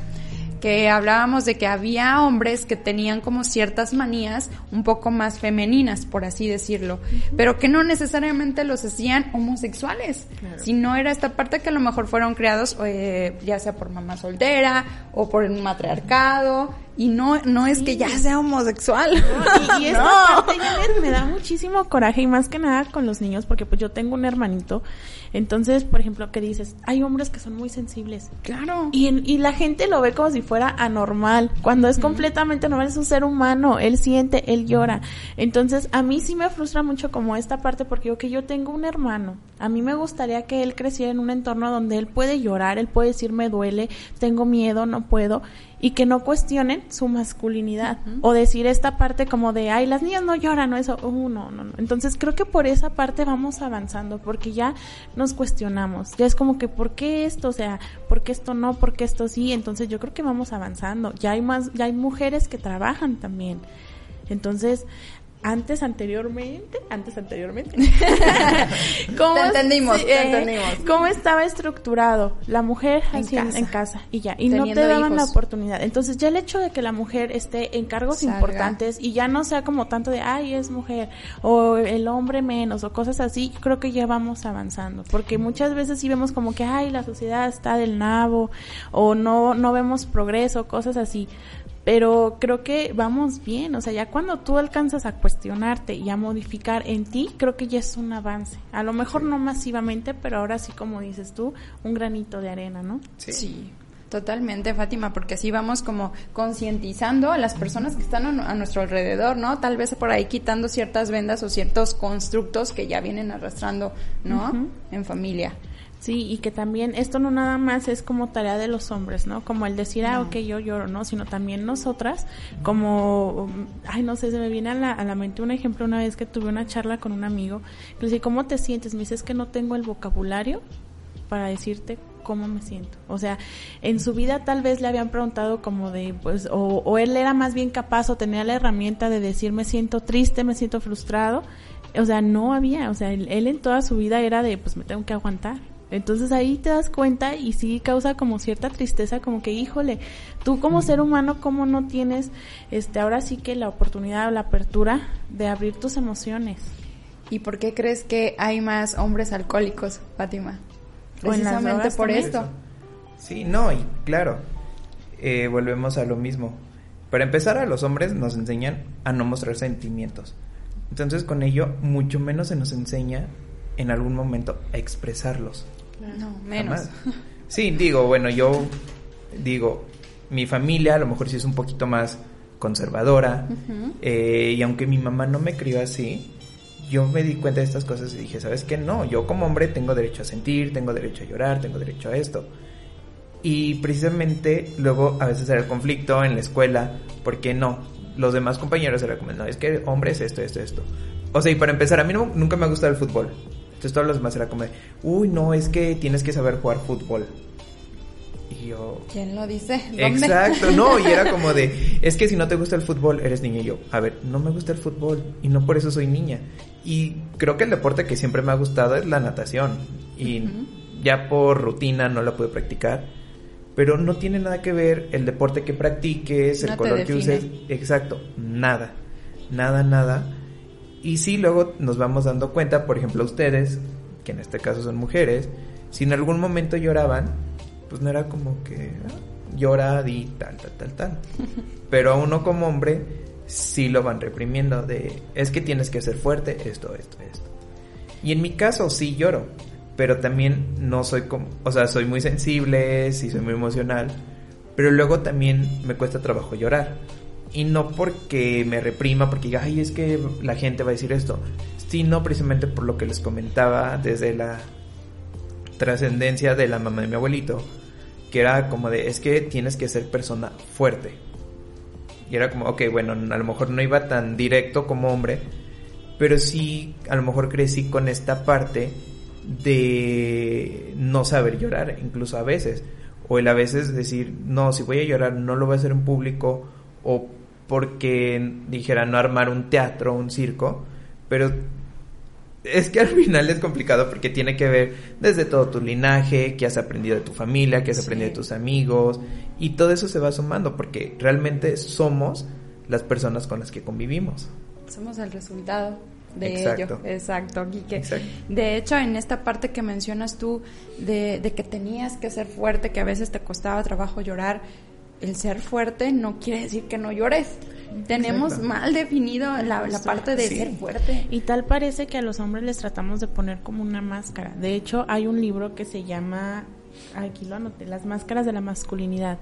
que hablábamos de que había hombres que tenían como ciertas manías un poco más femeninas, por así decirlo, pero que no necesariamente los hacían homosexuales, sino era esta parte que a lo mejor fueron creados eh, ya sea por mamá soltera o por un matriarcado y no no es que ya sea homosexual. Y, y esta No. parte ya me, me da muchísimo coraje y más que nada con los niños porque pues yo tengo un hermanito. Entonces, por ejemplo, que dices, hay hombres que son muy sensibles. Claro. Y, en- y la gente lo ve como si fuera anormal, cuando es completamente normal, es un ser humano, él siente, él llora. Entonces, a mí sí me frustra mucho como esta parte, porque yo que yo tengo un hermano, a mí me gustaría que él creciera en un entorno donde él puede llorar, él puede decir me duele, tengo miedo, no puedo, y que no cuestionen su masculinidad, o decir esta parte como de, ay, las niñas no lloran, o eso, uh, no, no, no. Entonces, creo que por esa parte vamos avanzando, porque ya nos cuestionamos, ya es como que, ¿por qué esto? O sea, ¿por qué esto no? ¿Por qué esto sí? Entonces yo creo que vamos avanzando. Ya hay más, ya hay mujeres que trabajan también. Entonces, antes anteriormente, antes anteriormente. ¿Cómo Te entendimos, sí, te eh, entendimos. ¿Cómo estaba estructurado? La mujer En así casa. en casa y ya. Y no te daban la oportunidad. Entonces ya el hecho de que la mujer esté en cargos Salga. importantes y ya no sea como tanto de, ay, es mujer, o el hombre menos, o cosas así, creo que ya vamos avanzando. Porque muchas veces sí vemos como que, ay, la sociedad está del nabo, o no, no vemos progreso, cosas así. Pero creo que vamos bien, o sea, ya cuando tú alcanzas a cuestionarte y a modificar en ti, creo que ya es un avance. A lo mejor no masivamente, pero ahora sí, como dices tú, un granito de arena, ¿no? Sí. Totalmente, Fátima, porque así vamos como concientizando a las personas que están a nuestro alrededor, ¿no? Tal vez por ahí quitando ciertas vendas o ciertos constructos que ya vienen arrastrando, ¿no? En familia. Sí, y que también esto no nada más es como tarea de los hombres, ¿no? Como el decir, ah, ok, yo lloro, ¿no? Sino también nosotras, como, ay, no sé, se me viene a la, a la mente un ejemplo una vez que tuve una charla con un amigo, que le dije, ¿cómo te sientes? Me dice, es que no tengo el vocabulario para decirte cómo me siento. O sea, en su vida tal vez le habían preguntado como de, pues, o, o él era más bien capaz o tenía la herramienta de decir, me siento triste, me siento frustrado. O sea, no había, o sea, él, él en toda su vida era de, pues me tengo que aguantar. Entonces ahí te das cuenta y sí causa como cierta tristeza, como que, híjole, tú como ser humano, ¿cómo no tienes, este, ahora sí que la oportunidad o la apertura de abrir tus emociones? ¿Y por qué crees que hay más hombres alcohólicos, Fátima? Precisamente por también. esto. Sí, no, y claro, eh, volvemos a lo mismo. Para empezar, a los hombres nos enseñan a no mostrar sentimientos. Entonces, con ello, mucho menos se nos enseña en algún momento a expresarlos. No, menos. Jamás. Sí, digo, bueno, yo digo, mi familia a lo mejor sí es un poquito más conservadora. Eh, y aunque mi mamá no me crió así, yo me di cuenta de estas cosas y dije, ¿sabes qué? No, yo como hombre tengo derecho a sentir, tengo derecho a llorar, tengo derecho a esto. Y precisamente luego a veces era el conflicto en la escuela, porque no, los demás compañeros eran como, no, es que hombre es esto, esto, esto. O sea, y para empezar, a mí no- nunca me ha gustado el fútbol. Entonces todos los demás era como, de, uy, no, es que tienes que saber jugar fútbol. Y yo, ¿Quién lo dice? ¿Dónde? Exacto, no, y era como de, es que si no te gusta el fútbol, eres niña y yo. A ver, no me gusta el fútbol y no por eso soy niña. Y creo que el deporte que siempre me ha gustado es la natación. Y ya por rutina no la pude practicar. Pero no tiene nada que ver el deporte que practiques, el No color que uses. Exacto, nada. Nada, nada. Y sí, luego nos vamos dando cuenta, por ejemplo, ustedes, que en este caso son mujeres, si en algún momento lloraban, pues no era como que ah, llora y tal, tal, tal, tal. Pero a uno como hombre sí lo van reprimiendo de, es que tienes que ser fuerte, esto, esto, esto. Y en mi caso sí lloro, pero también no soy como, o sea, soy muy sensible, sí soy muy emocional, pero luego también me cuesta trabajo llorar. Y no porque me reprima, porque diga, ay, es que la gente va a decir esto, sino precisamente por lo que les comentaba desde la trascendencia de la mamá de mi abuelito, que era como de, es que tienes que ser persona fuerte. Y era como, ok, bueno, a lo mejor no iba tan directo como hombre, pero sí, a lo mejor crecí con esta parte de no saber llorar, incluso a veces. O el a veces decir, no, si voy a llorar no lo voy a hacer en público, o porque dijera no armar un teatro, un circo, pero es que al final es complicado porque tiene que ver desde todo tu linaje, que has aprendido de tu familia, que has aprendido de tus amigos, y todo eso se va sumando porque realmente somos las personas con las que convivimos. Somos el resultado de ello. Exacto, Quique. De hecho, en esta parte que mencionas tú de, de que tenías que ser fuerte, que a veces te costaba trabajo llorar, el ser fuerte no quiere decir que no llores. Tenemos mal definido la, parte de ser fuerte. Y tal parece que a los hombres les tratamos de poner como una máscara. De hecho, hay un libro que se llama, aquí lo anoté, Las máscaras de la masculinidad,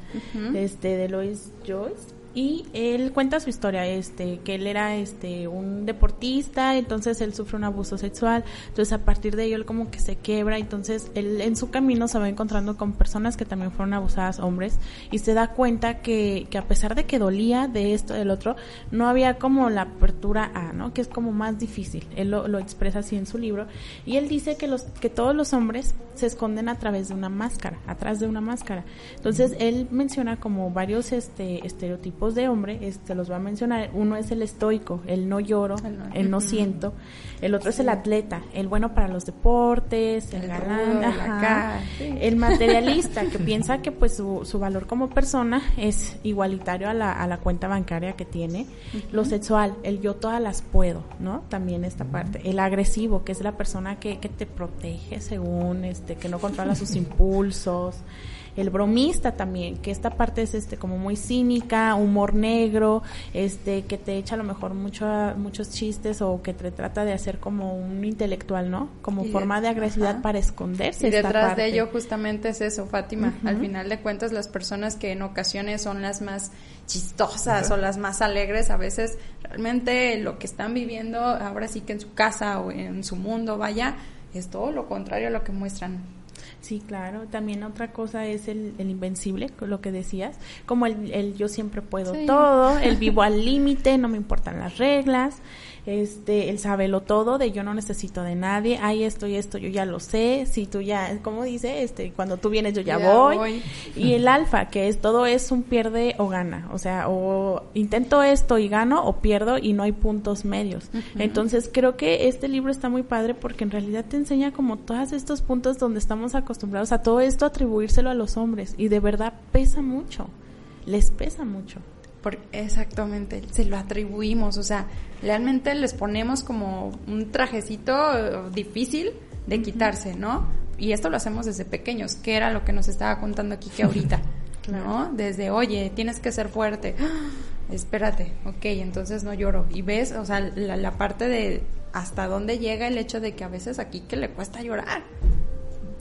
este, de Lois Joyce y él cuenta su historia, este, que él era este un deportista, entonces él sufre un abuso sexual, entonces a partir de ello él como que se quiebra, entonces él en su camino se va encontrando con personas que también fueron abusadas, hombres, y se da cuenta que, que a pesar de que dolía de esto, del otro, no había como la apertura a, ¿no? Que es como más difícil, él lo, lo expresa así en su libro, y él dice que los, que todos los hombres se esconden a través de una máscara, atrás de una máscara, entonces él menciona como varios este estereotipos de hombre, este los va a mencionar. Uno es el estoico, el no lloro, el no, siento. El otro es el atleta, el bueno para los deportes, el, galán, el materialista, que piensa que pues su, su, valor como persona es igualitario a la, a la cuenta bancaria que tiene. Lo sexual, el yo todas las puedo, ¿no? También esta parte. El agresivo, que es la persona que, que te protege según, este, que no controla sus impulsos el bromista también, que esta parte es este como muy cínica, humor negro, este que te echa a lo mejor mucho, muchos chistes o que te trata de hacer como un intelectual, ¿no? Como forma de agresividad para esconderse. Y detrás de ello justamente es eso, Fátima. Al final de cuentas las personas que en ocasiones son las más chistosas o las más alegres, a veces realmente lo que están viviendo ahora sí que en su casa o en su mundo, vaya, es todo lo contrario a lo que muestran Sí, claro. También otra cosa es el, el invencible, lo que decías, como el, el yo siempre puedo todo, el vivo al límite, no me importan las reglas este, el sabelo todo, de yo no necesito de nadie, hay esto y esto, yo ya lo sé, si tú ya, como dice, este, cuando tú vienes yo ya, voy. Y el alfa, que es todo es un pierde o gana, o sea, o intento esto y gano o pierdo y no hay puntos medios. Entonces creo que este libro está muy padre porque en realidad te enseña como todos estos puntos donde estamos acostumbrados a todo esto atribuírselo a los hombres y de verdad pesa mucho, les pesa mucho exactamente, se lo atribuimos, o sea, realmente les ponemos como un trajecito difícil de quitarse, ¿no? Y esto lo hacemos desde pequeños, que era lo que nos estaba contando aquí que ahorita, ¿no? Desde, oye, tienes que ser fuerte, espérate, ok, entonces no lloro. Y ves, o sea, la, parte de hasta dónde llega el hecho de que a veces aquí que le cuesta llorar.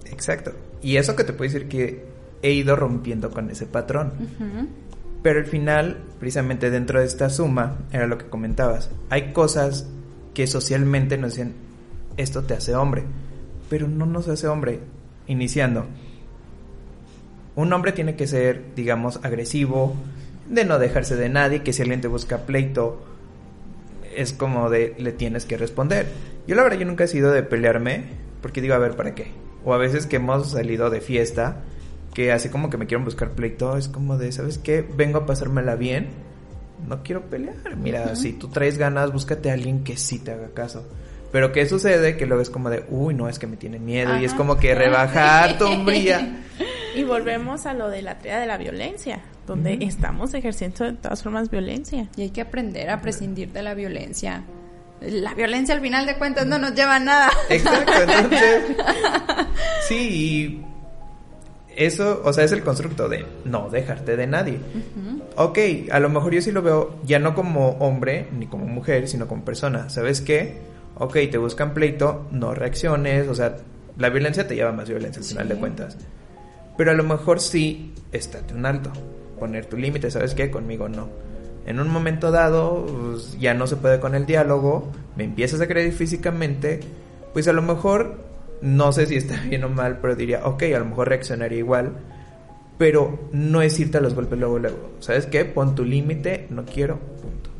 Exacto. Y eso que te puedo decir que he ido rompiendo con ese patrón. Pero al final, precisamente dentro de esta suma, era lo que comentabas. Hay cosas que socialmente nos dicen, esto te hace hombre, pero no nos hace hombre. Iniciando. Un hombre tiene que ser, digamos, agresivo, de no dejarse de nadie, que si alguien te busca pleito, es como de le tienes que responder. Yo la verdad yo nunca he sido de pelearme, porque digo, a ver, ¿para qué? O a veces que hemos salido de fiesta que así como que me quieren buscar pleito, es como de, ¿sabes qué? Vengo a pasármela bien, no quiero pelear. Mira, si tú traes ganas, búscate a alguien que sí te haga caso. Pero ¿qué sucede? Que luego es como de, uy, no, es que me tiene miedo y es como que rebajar tu hombría. Y volvemos a lo de la tarea de la violencia, donde estamos ejerciendo de todas formas violencia. Y hay que aprender a prescindir de la violencia. La violencia al final de cuentas no nos lleva a nada. Exacto, entonces. Sí, y eso, o sea, es el constructo de no dejarte de nadie. Ok, a lo mejor yo sí lo veo ya no como hombre ni como mujer, sino como persona. ¿Sabes qué? Ok, te buscan pleito, no reacciones, o sea, la violencia te lleva más violencia al final de cuentas. Pero a lo mejor sí, estate un alto, poner tu límite, ¿sabes qué? Conmigo no. En un momento dado, pues, ya no se puede con el diálogo, me empiezas a agredir físicamente, pues a lo mejor, no sé si está bien o mal, pero diría, ok, a lo mejor reaccionaría igual, pero no es irte a los golpes luego, luego. ¿Sabes qué? Pon tu límite, no quiero, punto.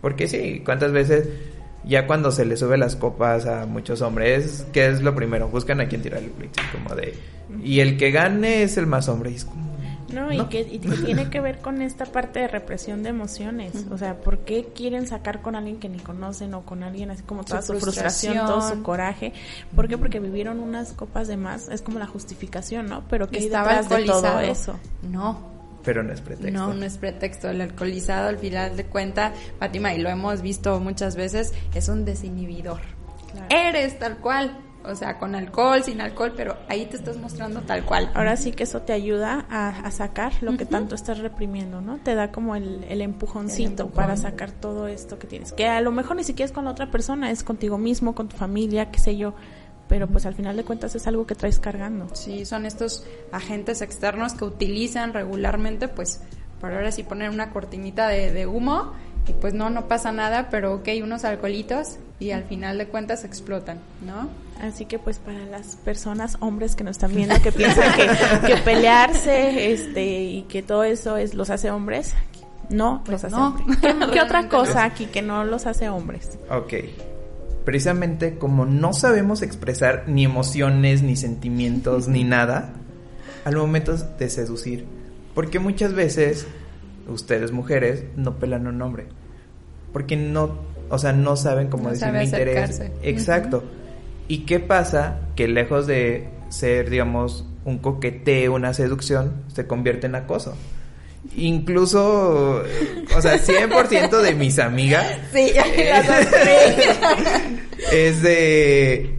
Porque sí, ¿cuántas veces ya cuando se le sube las copas a muchos hombres, ¿qué es lo primero? Buscan a quien tirar el pleito, como de... Y el que gane es el más hombre, y es como... No, y que y que tiene que ver con esta parte de represión de emociones. O sea, ¿por qué quieren sacar con alguien que ni conocen o con alguien así como toda Su su, frustración, frustración. todo su coraje? ¿Por qué? Porque vivieron unas copas de más. Es como la justificación, ¿no? Pero que Estaba detrás de todo eso. No, Pero no es pretexto. No, no es pretexto. El alcoholizado, al final de cuenta, Fátima, y lo hemos visto muchas veces, es un desinhibidor. Claro. Eres tal cual. O sea, con alcohol, sin alcohol, pero ahí te estás mostrando tal cual. Ahora sí que eso te ayuda a, a sacar lo que tanto estás reprimiendo, ¿no? Te da como el, el empujoncito El empujón. para sacar todo esto que tienes. Que a lo mejor ni siquiera es con la otra persona, es contigo mismo, con tu familia, qué sé yo. Pero pues al final de cuentas es algo que traes cargando. Sí, son estos agentes externos que utilizan regularmente, pues, para ahora sí poner una cortinita de, de humo y pues no, no pasa nada, pero ok, unos alcoholitos y al final de cuentas explotan, ¿no? Así que pues para las personas, hombres que nos están viendo, que piensan que, que pelearse este y que todo eso es los hace hombres, no Pues los hace no. hombres. ¿Qué, qué otra cosa aquí que no los hace hombres? Ok. Precisamente como no sabemos expresar ni emociones, ni sentimientos, ni nada, al momento de seducir. Porque muchas veces, ustedes mujeres, no pelan a un hombre. Porque no, o sea, no saben cómo No decir sabe mi interés. Exacto. ¿Y qué pasa? Que lejos de ser, digamos, un coqueteo, una seducción, se convierte en acoso. Incluso, eh, o sea, 100% de mis amigas Sí, es de...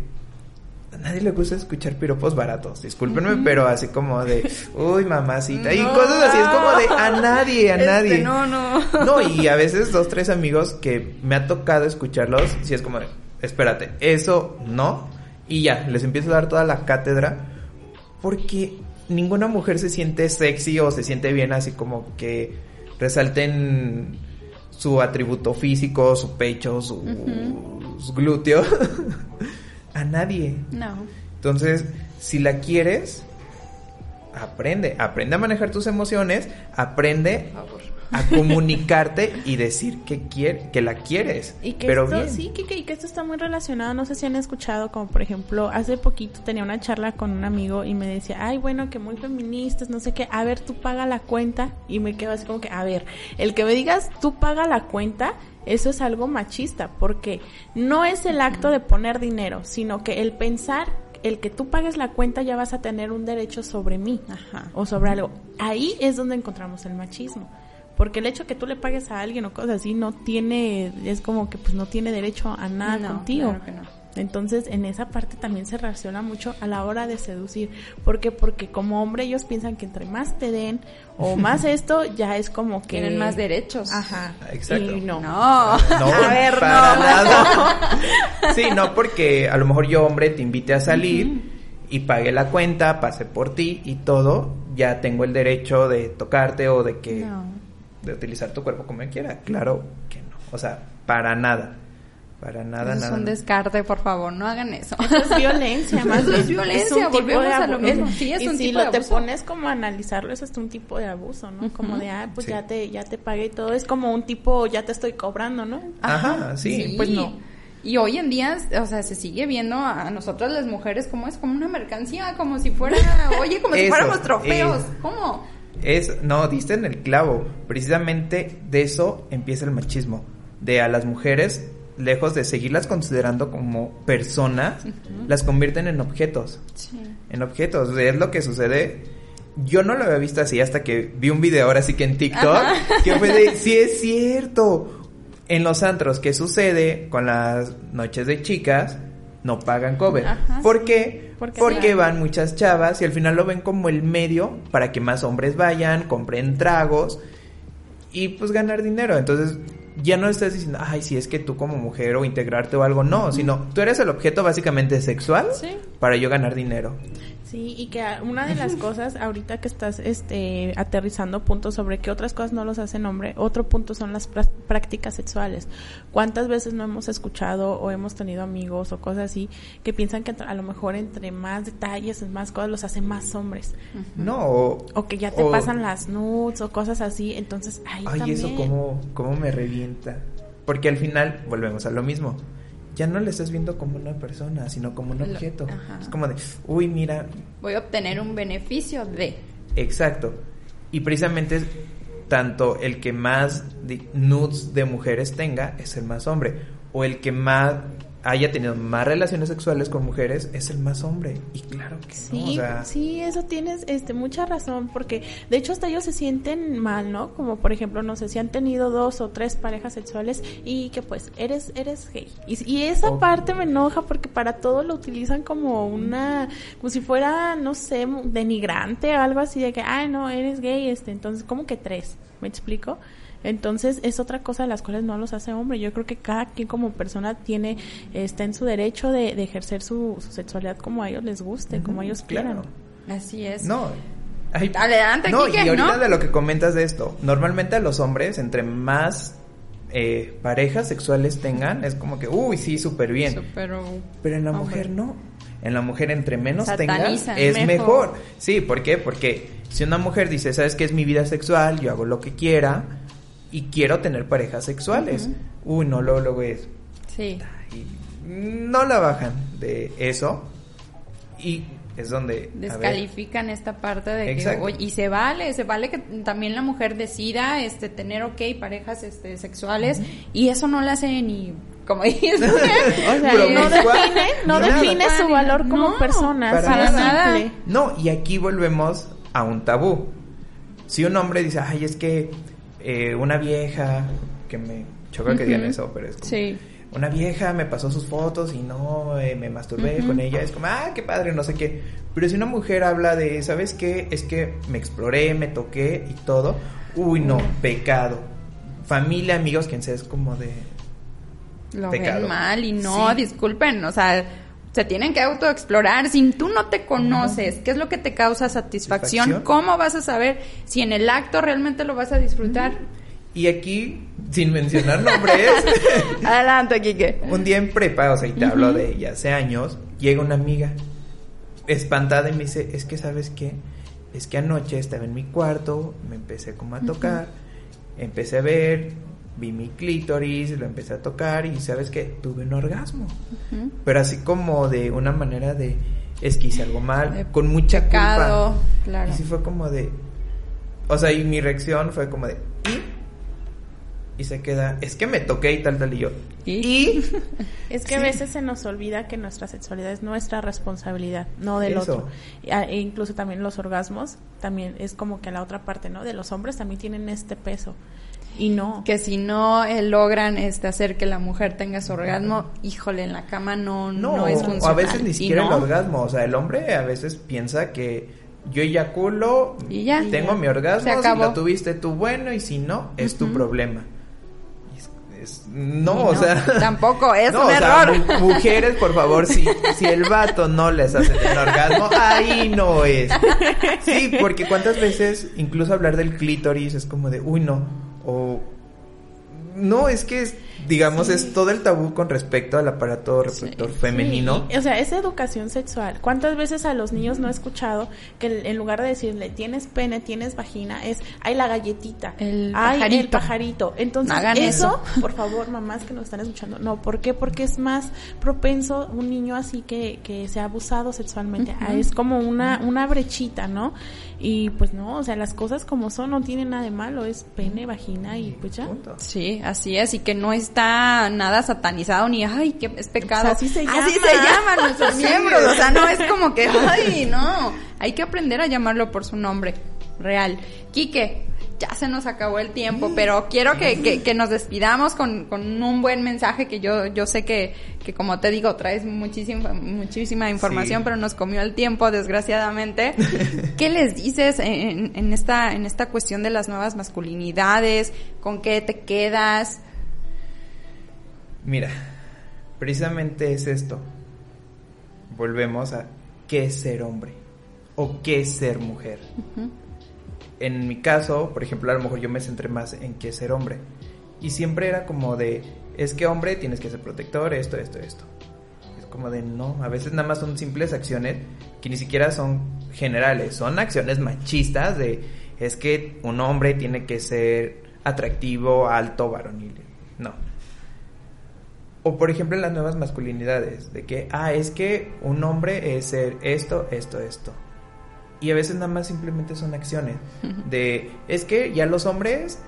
A nadie le gusta escuchar piropos baratos, discúlpenme, pero así como de, uy, mamacita, y cosas así, es como de, a nadie, a Este, nadie. no, no. No, y a veces dos, tres amigos que me ha tocado escucharlos, si es como de, espérate, eso no, y ya, les empiezo a dar toda la cátedra, porque ninguna mujer se siente sexy o se siente bien así como que resalten su atributo físico, su pecho, su, su glúteo, a nadie. No. Entonces, si la quieres, aprende, aprende a manejar tus emociones, aprende Por favor. A comunicarte y decir que quiere, que la quieres. Y que pero esto, bien. sí, que, que- y que esto está muy relacionado, no sé si han escuchado, como por ejemplo, hace poquito tenía una charla con un amigo y me decía, ay, bueno, que muy feministas, no sé qué, a ver, tú paga la cuenta, y me quedo así como que, a ver, el que me digas, tú paga la cuenta, eso es algo machista, porque no es el acto de poner dinero, sino que el pensar, el que tú pagues la cuenta ya vas a tener un derecho sobre mí Ajá. o sobre algo. Ahí es donde encontramos el machismo. Porque el hecho que tú le pagues a alguien o cosas así no tiene, es como que pues no tiene derecho a nada No, contigo. claro que no. Entonces, en esa parte también se reacciona mucho a la hora de seducir. ¿Por qué? Porque como hombre ellos piensan que entre más te den o más esto, ya es como que... Tienen más derechos. Ajá. Exacto. Y no. No. No, A ver, para no. nada. Sí, no, porque a lo mejor yo, hombre, te invite a salir y pagué la cuenta, pasé por ti y todo, ya tengo el derecho de tocarte o de que No. De utilizar tu cuerpo como quiera. Claro que no. O sea, para nada. Para nada, Eso es nada. un nada. descarte, por favor, no hagan eso. Eso es violencia, más Eso es violencia, un tipo volvemos de a lo mismo. Sí, es y un si tipo lo de te abuso. pones como a analizarlo, es hasta un tipo de abuso, ¿no? Como de, ah, pues Sí. ya te ya te pagué y todo. Es como un tipo, ya te estoy cobrando, ¿no? Ajá, sí. pues no. Y hoy en día, o sea, se sigue viendo a nosotras las mujeres como es como una mercancía, como si fuera, oye, como si Eso, fuéramos trofeos. es. ¿Cómo? Es, no, diste en el clavo. Precisamente de eso empieza el machismo. De a las mujeres, lejos de seguirlas considerando como personas, las convierten en objetos. Sí. En objetos. Es lo que sucede. Yo no lo había visto así hasta que vi un video ahora sí que en TikTok. Que fue de, sí es cierto. En los antros, ¿qué sucede con las noches de chicas? No pagan cover. Ajá, ¿Por qué? Porque sí. van muchas chavas y al final lo ven como el medio para que más hombres vayan, compren tragos y pues ganar dinero. Entonces ya no estás diciendo, ay, si es que tú como mujer o integrarte o algo, no, sino tú eres el objeto básicamente sexual Sí. para yo ganar dinero. Sí, y que una de las cosas ahorita que estás este aterrizando puntos sobre qué otras cosas no los hacen hombre, otro punto son las prá- prácticas sexuales. ¿Cuántas veces no hemos escuchado o hemos tenido amigos o cosas así que piensan que a lo mejor entre más detalles, más cosas los hacen más hombres? No, o, O que ya te o- pasan las nudes o cosas así, entonces ahí Ay, también. eso cómo, cómo me revienta. Porque al final volvemos a lo mismo. Ya no le estás viendo como una persona, sino como un Lo- objeto. ajá. Es como de, uy, mira, Voy a obtener un beneficio de... exacto. Y precisamente tanto el que más de- nudes de mujeres tenga es el más hombre. O el que más haya tenido más relaciones sexuales con mujeres es el más hombre. Y claro que no. Sí, O sea, sí, eso tienes este mucha razón, porque de hecho hasta ellos se sienten mal, ¿no? Como por ejemplo, no sé, si han tenido dos o tres parejas sexuales y que pues eres eres gay. Y, y esa parte me enoja porque para todo lo utilizan como una, como si fuera, no sé, denigrante o algo así de que, ay, no, eres gay, este, entonces, ¿cómo que tres? ¿Me explico? Entonces es otra cosa de las cuales no los hace hombre. Yo creo que cada quien como persona tiene, está en su derecho de, de ejercer su, su sexualidad como a ellos les guste, como ellos claro. quieran. Así es. No. Ay, Adelante, no, Quique, y ahorita ¿no? de lo que comentas de esto, normalmente a los hombres, entre más eh, parejas sexuales tengan, es como que, uy, sí, súper bien. Súper, uh, Pero en la hombre. mujer no. En la mujer, entre menos tenga, Satanizan, es mejor. mejor. Sí, ¿por qué? Porque si una mujer dice, ¿sabes qué es mi vida sexual? Yo hago lo que quiera y quiero tener parejas sexuales. Uy, no, luego, luego es. Sí. y no la bajan de eso. Y es donde. descalifican esta parte de que oye, y se vale se vale que también la mujer decida este tener ok parejas este sexuales y eso no le hace ni como dices O sea, Pero no define, no nada. define su valor como No, persona, para nada. No, y aquí volvemos a un tabú. Si un hombre dice, ay, es que eh, una vieja, que me choca que digan eso, pero es como, sí una vieja me pasó sus fotos y no eh, me masturbé con ella, es como, ah, qué padre, no sé qué. Pero si una mujer habla de, ¿sabes qué? Es que me exploré, me toqué y todo, uy, no, pecado. Familia, amigos, quien sea, es como de... lo Pecado. ven mal y no Sí. disculpen o sea se tienen que autoexplorar. Si tú no te conoces, ¿qué es lo que te causa satisfacción? Satisfacción. ¿Cómo vas a saber si en el acto realmente lo vas a disfrutar? Y aquí, sin mencionar nombres, Adelante, Kike. Un día en prepa, o sea, y te hablo de hace años, llega una amiga espantada y me dice, es que sabes qué, es que anoche estaba en mi cuarto, me empecé como a tocar, empecé a ver, vi mi clítoris, lo empecé a tocar y sabes qué, tuve un orgasmo. Pero así como de una manera de, es que hice algo mal, De con mucha pecado, culpa. claro. Y sí fue como de, o sea, y mi reacción fue como de, ¿y? Y se queda, es que me toqué y tal, tal, y yo, ¿Y? ¿y? Es que a veces se nos olvida que nuestra sexualidad es nuestra responsabilidad, no del Eso. otro. Ah, E incluso también los orgasmos, también es como que la otra parte, ¿no? De los hombres también tienen este peso. Y no. que si no eh, logran este hacer que la mujer tenga su orgasmo, híjole, en la cama no, no, No, es o funcional. a veces ni siquiera no, el orgasmo. O sea, el hombre a veces piensa que yo eyaculo, Y ya. tengo Y ya. mi orgasmo, Se si lo tuviste tú bueno y si no, es tu problema. Y es- es- no, o sea... tampoco, es No, un o sea, error. mu- mujeres, por favor, si, si el vato no les hace tener orgasmo, ahí no es. Sí, porque cuántas veces, incluso hablar del clítoris es como de, uy, no, o... No, es que, es, digamos, es todo el tabú con respecto al aparato reproductor femenino. Sí, o sea, es educación sexual. ¿Cuántas veces a los niños no he escuchado que en lugar de decirle tienes pene, tienes vagina, es hay la galletita, El hay el pajarito. pajarito? Entonces, No eso, por favor, mamás que nos están escuchando, no, ¿por qué? Porque es más propenso un niño así que, que sea abusado sexualmente. Ah, Es como una, una brechita, ¿no? Y pues no, o sea, las cosas como son no tienen nada de malo, es pene, vagina y pues ya. Sí, así es, y que no está nada satanizado ni, ay, que es pecado. Pues así se llama. Así se llaman nuestros miembros, o sea, no es como que, ay, no, hay que aprender a llamarlo por su nombre real. Quique, ya se nos acabó el tiempo, pero quiero que, que, que nos despidamos con, con un buen mensaje que yo, yo sé que, que como te digo, traes muchísima, muchísima información, Sí. pero nos comió el tiempo, desgraciadamente. ¿Qué les dices en, en esta, en esta cuestión de las nuevas masculinidades? ¿Con qué te quedas? Mira, precisamente es esto. Volvemos a qué es ser hombre o qué es ser mujer. En mi caso, por ejemplo, a lo mejor yo me centré más en qué es ser hombre. Y siempre era como de, es que hombre tienes que ser protector, esto, esto, esto. Es como de, no, a veces nada más son simples acciones que ni siquiera son generales, son acciones machistas de, es que un hombre tiene que ser atractivo, alto, varonil. No. O por ejemplo en las nuevas masculinidades, de que, ah, es que un hombre es ser esto, esto, esto. Y a veces nada más simplemente son acciones. De, es que ya los hombres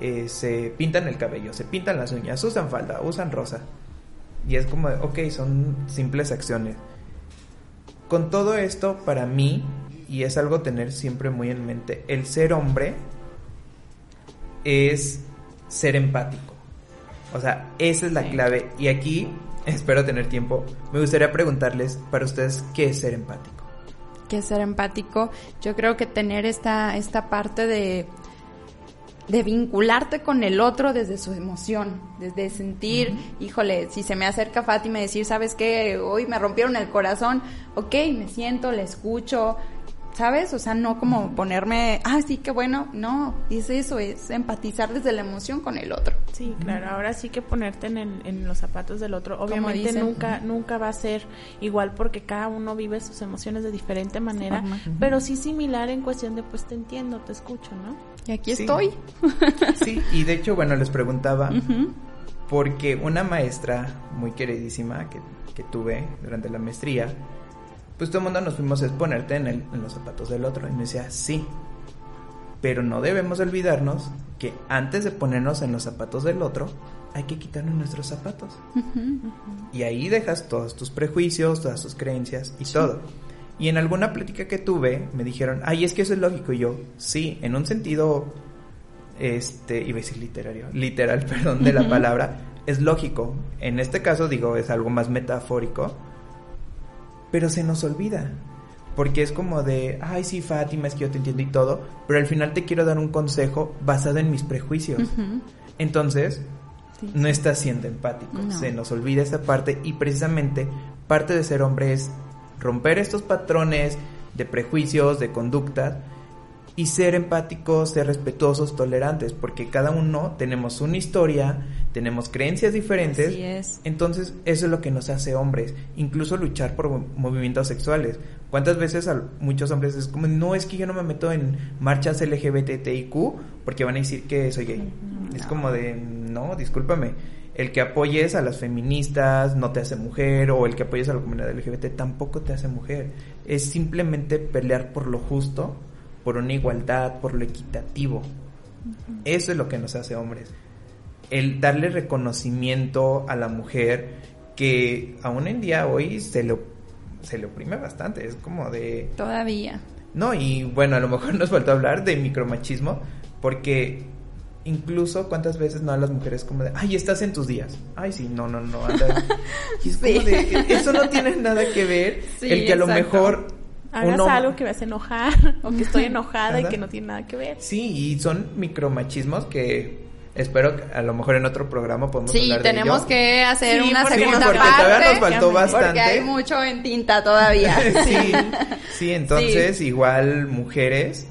eh, se pintan el cabello, se pintan las uñas, usan falda, usan rosa. Y es como, ok, son simples acciones. Con todo esto, para mí, y es algo tener siempre muy en mente, el ser hombre es ser empático. O sea, esa es la clave. Y aquí, espero tener tiempo, me gustaría preguntarles para ustedes qué es ser empático. Que ser empático, yo creo que tener esta, esta parte de, de vincularte con el otro desde su emoción, desde sentir, híjole, si se me acerca Fátima y decir, ¿sabes qué? Hoy me rompieron el corazón, ok, me siento, le escucho, ¿sabes? O sea, no como ponerme, ah, sí, qué bueno, no, es eso, es empatizar desde la emoción con el otro. Sí, claro, ahora sí que ponerte en, en los zapatos del otro, obviamente nunca, nunca va a ser igual porque cada uno vive sus emociones de diferente manera, pero sí similar en cuestión de, pues te entiendo, te escucho, ¿no? Y aquí estoy. sí, y de hecho, bueno, les preguntaba, porque una maestra muy queridísima que, que tuve durante la maestría, pues todo el mundo nos fuimos a exponerte en, en los zapatos del otro. Y me decía, sí, pero no debemos olvidarnos que antes de ponernos en los zapatos del otro, hay que quitarnos nuestros zapatos. Y ahí dejas todos tus prejuicios, todas tus creencias y todo. Y en alguna plática que tuve, me dijeron, ay, es que eso es lógico. Y yo, sí, en un sentido, este, iba a decir literario, literal, perdón, de la palabra, es lógico. En este caso, digo, es algo más metafórico pero se nos olvida. Porque es como de, ay, sí, Fátima, es que yo te entiendo y todo, pero al final te quiero dar un consejo basado en mis prejuicios. Entonces, no estás siendo empático, se nos olvida esa parte y precisamente parte de ser hombre es romper estos patrones de prejuicios, de conducta y ser empáticos, ser respetuosos, tolerantes, porque cada uno tenemos una historia, tenemos creencias diferentes. Así es. Entonces, eso es lo que nos hace hombres, incluso luchar por movimientos sexuales. ¿Cuántas veces a muchos hombres es como, no, es que yo no me meto en marchas LGBTIQ porque van a decir que soy gay? Es como de, no, discúlpame. El que apoyes a las feministas no te hace mujer, o el que apoyes a la comunidad LGBT tampoco te hace mujer. Es simplemente pelear por lo justo por una igualdad, por lo equitativo. Eso es lo que nos hace hombres. El darle reconocimiento a la mujer que aún en día hoy se le, se le oprime bastante. Es como de... Todavía. No, y bueno, a lo mejor nos faltó hablar de micromachismo porque incluso cuántas veces no a las mujeres como de, ay, estás en tus días. Ay, sí, no, no, no, anda. Y es como de, eso no tiene nada que ver. el que a lo mejor Hagas algo que me hace enojar o que estoy enojada y que no tiene nada que ver. Sí, y son micromachismos que espero que a lo mejor en otro programa podemos sí, hablar de tenemos que hacer una segunda sí, porque parte. Todavía nos faltó bastante. Porque hay mucho en tinta todavía. sí, sí, entonces igual mujeres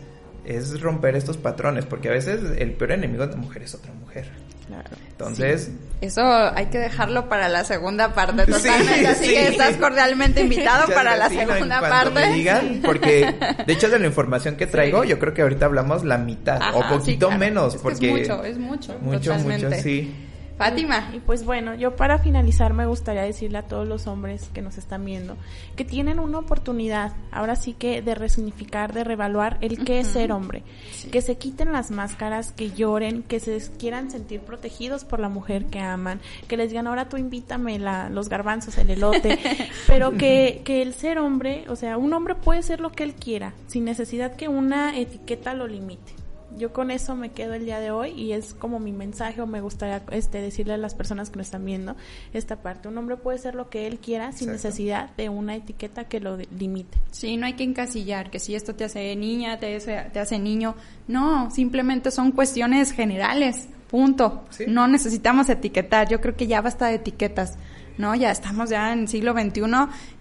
es romper estos patrones, porque a veces el peor enemigo de la mujer es otra mujer. Claro. Entonces. Eso hay que dejarlo para la segunda parte, totalmente. así que estás cordialmente invitado para la segunda parte. Me digan, porque de hecho de la información que traigo, yo creo que ahorita hablamos la mitad o poquito menos, porque. es mucho, es mucho. Mucho, mucho, sí. Fátima. Y pues bueno, yo para finalizar me gustaría decirle a todos los hombres que nos están viendo que tienen una oportunidad, ahora sí que de resignificar, de revaluar el qué es ser hombre. Que se quiten las máscaras, que lloren, que se quieran sentir protegidos por la mujer que aman, que les digan ahora tú invítame la, los garbanzos, el elote, pero que, que el ser hombre, o sea, un hombre puede ser lo que él quiera, sin necesidad que una etiqueta lo limite yo con eso me quedo el día de hoy y es como mi mensaje o me gustaría este decirle a las personas que nos están viendo esta parte. Un hombre puede ser lo que él quiera sin necesidad de una etiqueta que lo limite. Sí, no hay que encasillar que si esto te hace niña, te hace, te hace niño. No, simplemente son cuestiones generales. Punto. Sí. No necesitamos etiquetar. Yo creo que ya basta de etiquetas. ¿No? Ya estamos ya en el siglo XXI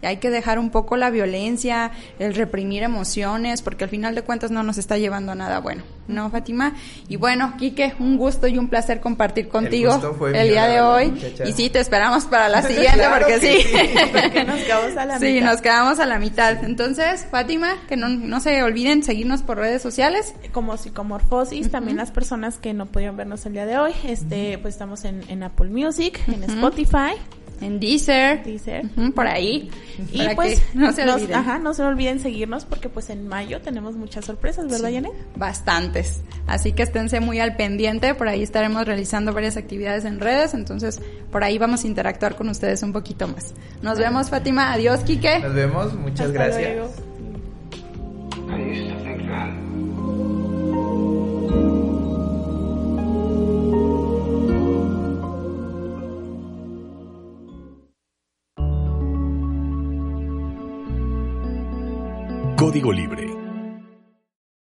y hay que dejar un poco la violencia, el reprimir emociones, porque al final de cuentas no nos está llevando a nada bueno, ¿no, Fátima? Y bueno, Quique, un gusto y un placer compartir contigo fue el día de hoy. muchacha. Y sí, te esperamos para la siguiente, Claro porque que sí. sí. Porque nos quedamos a la Sí, mitad. nos quedamos a la mitad. Entonces, Fátima, que no, no se olviden seguirnos por redes sociales. como psicomorfosis, también las personas que no pudieron vernos el día de hoy, este, pues estamos en, en Apple Music, en Spotify, en Deezer, Deezer. Por ahí. Y pues no se nos, olviden. Ajá, no se olviden seguirnos porque pues en mayo tenemos muchas sorpresas, ¿verdad, sí, Bastantes. Así que esténse muy al pendiente, por ahí estaremos realizando varias actividades en redes, entonces por ahí vamos a interactuar con ustedes un poquito más. Nos vemos, Fátima. Adiós, Quique. Nos vemos, muchas gracias. Luego. Código Libre.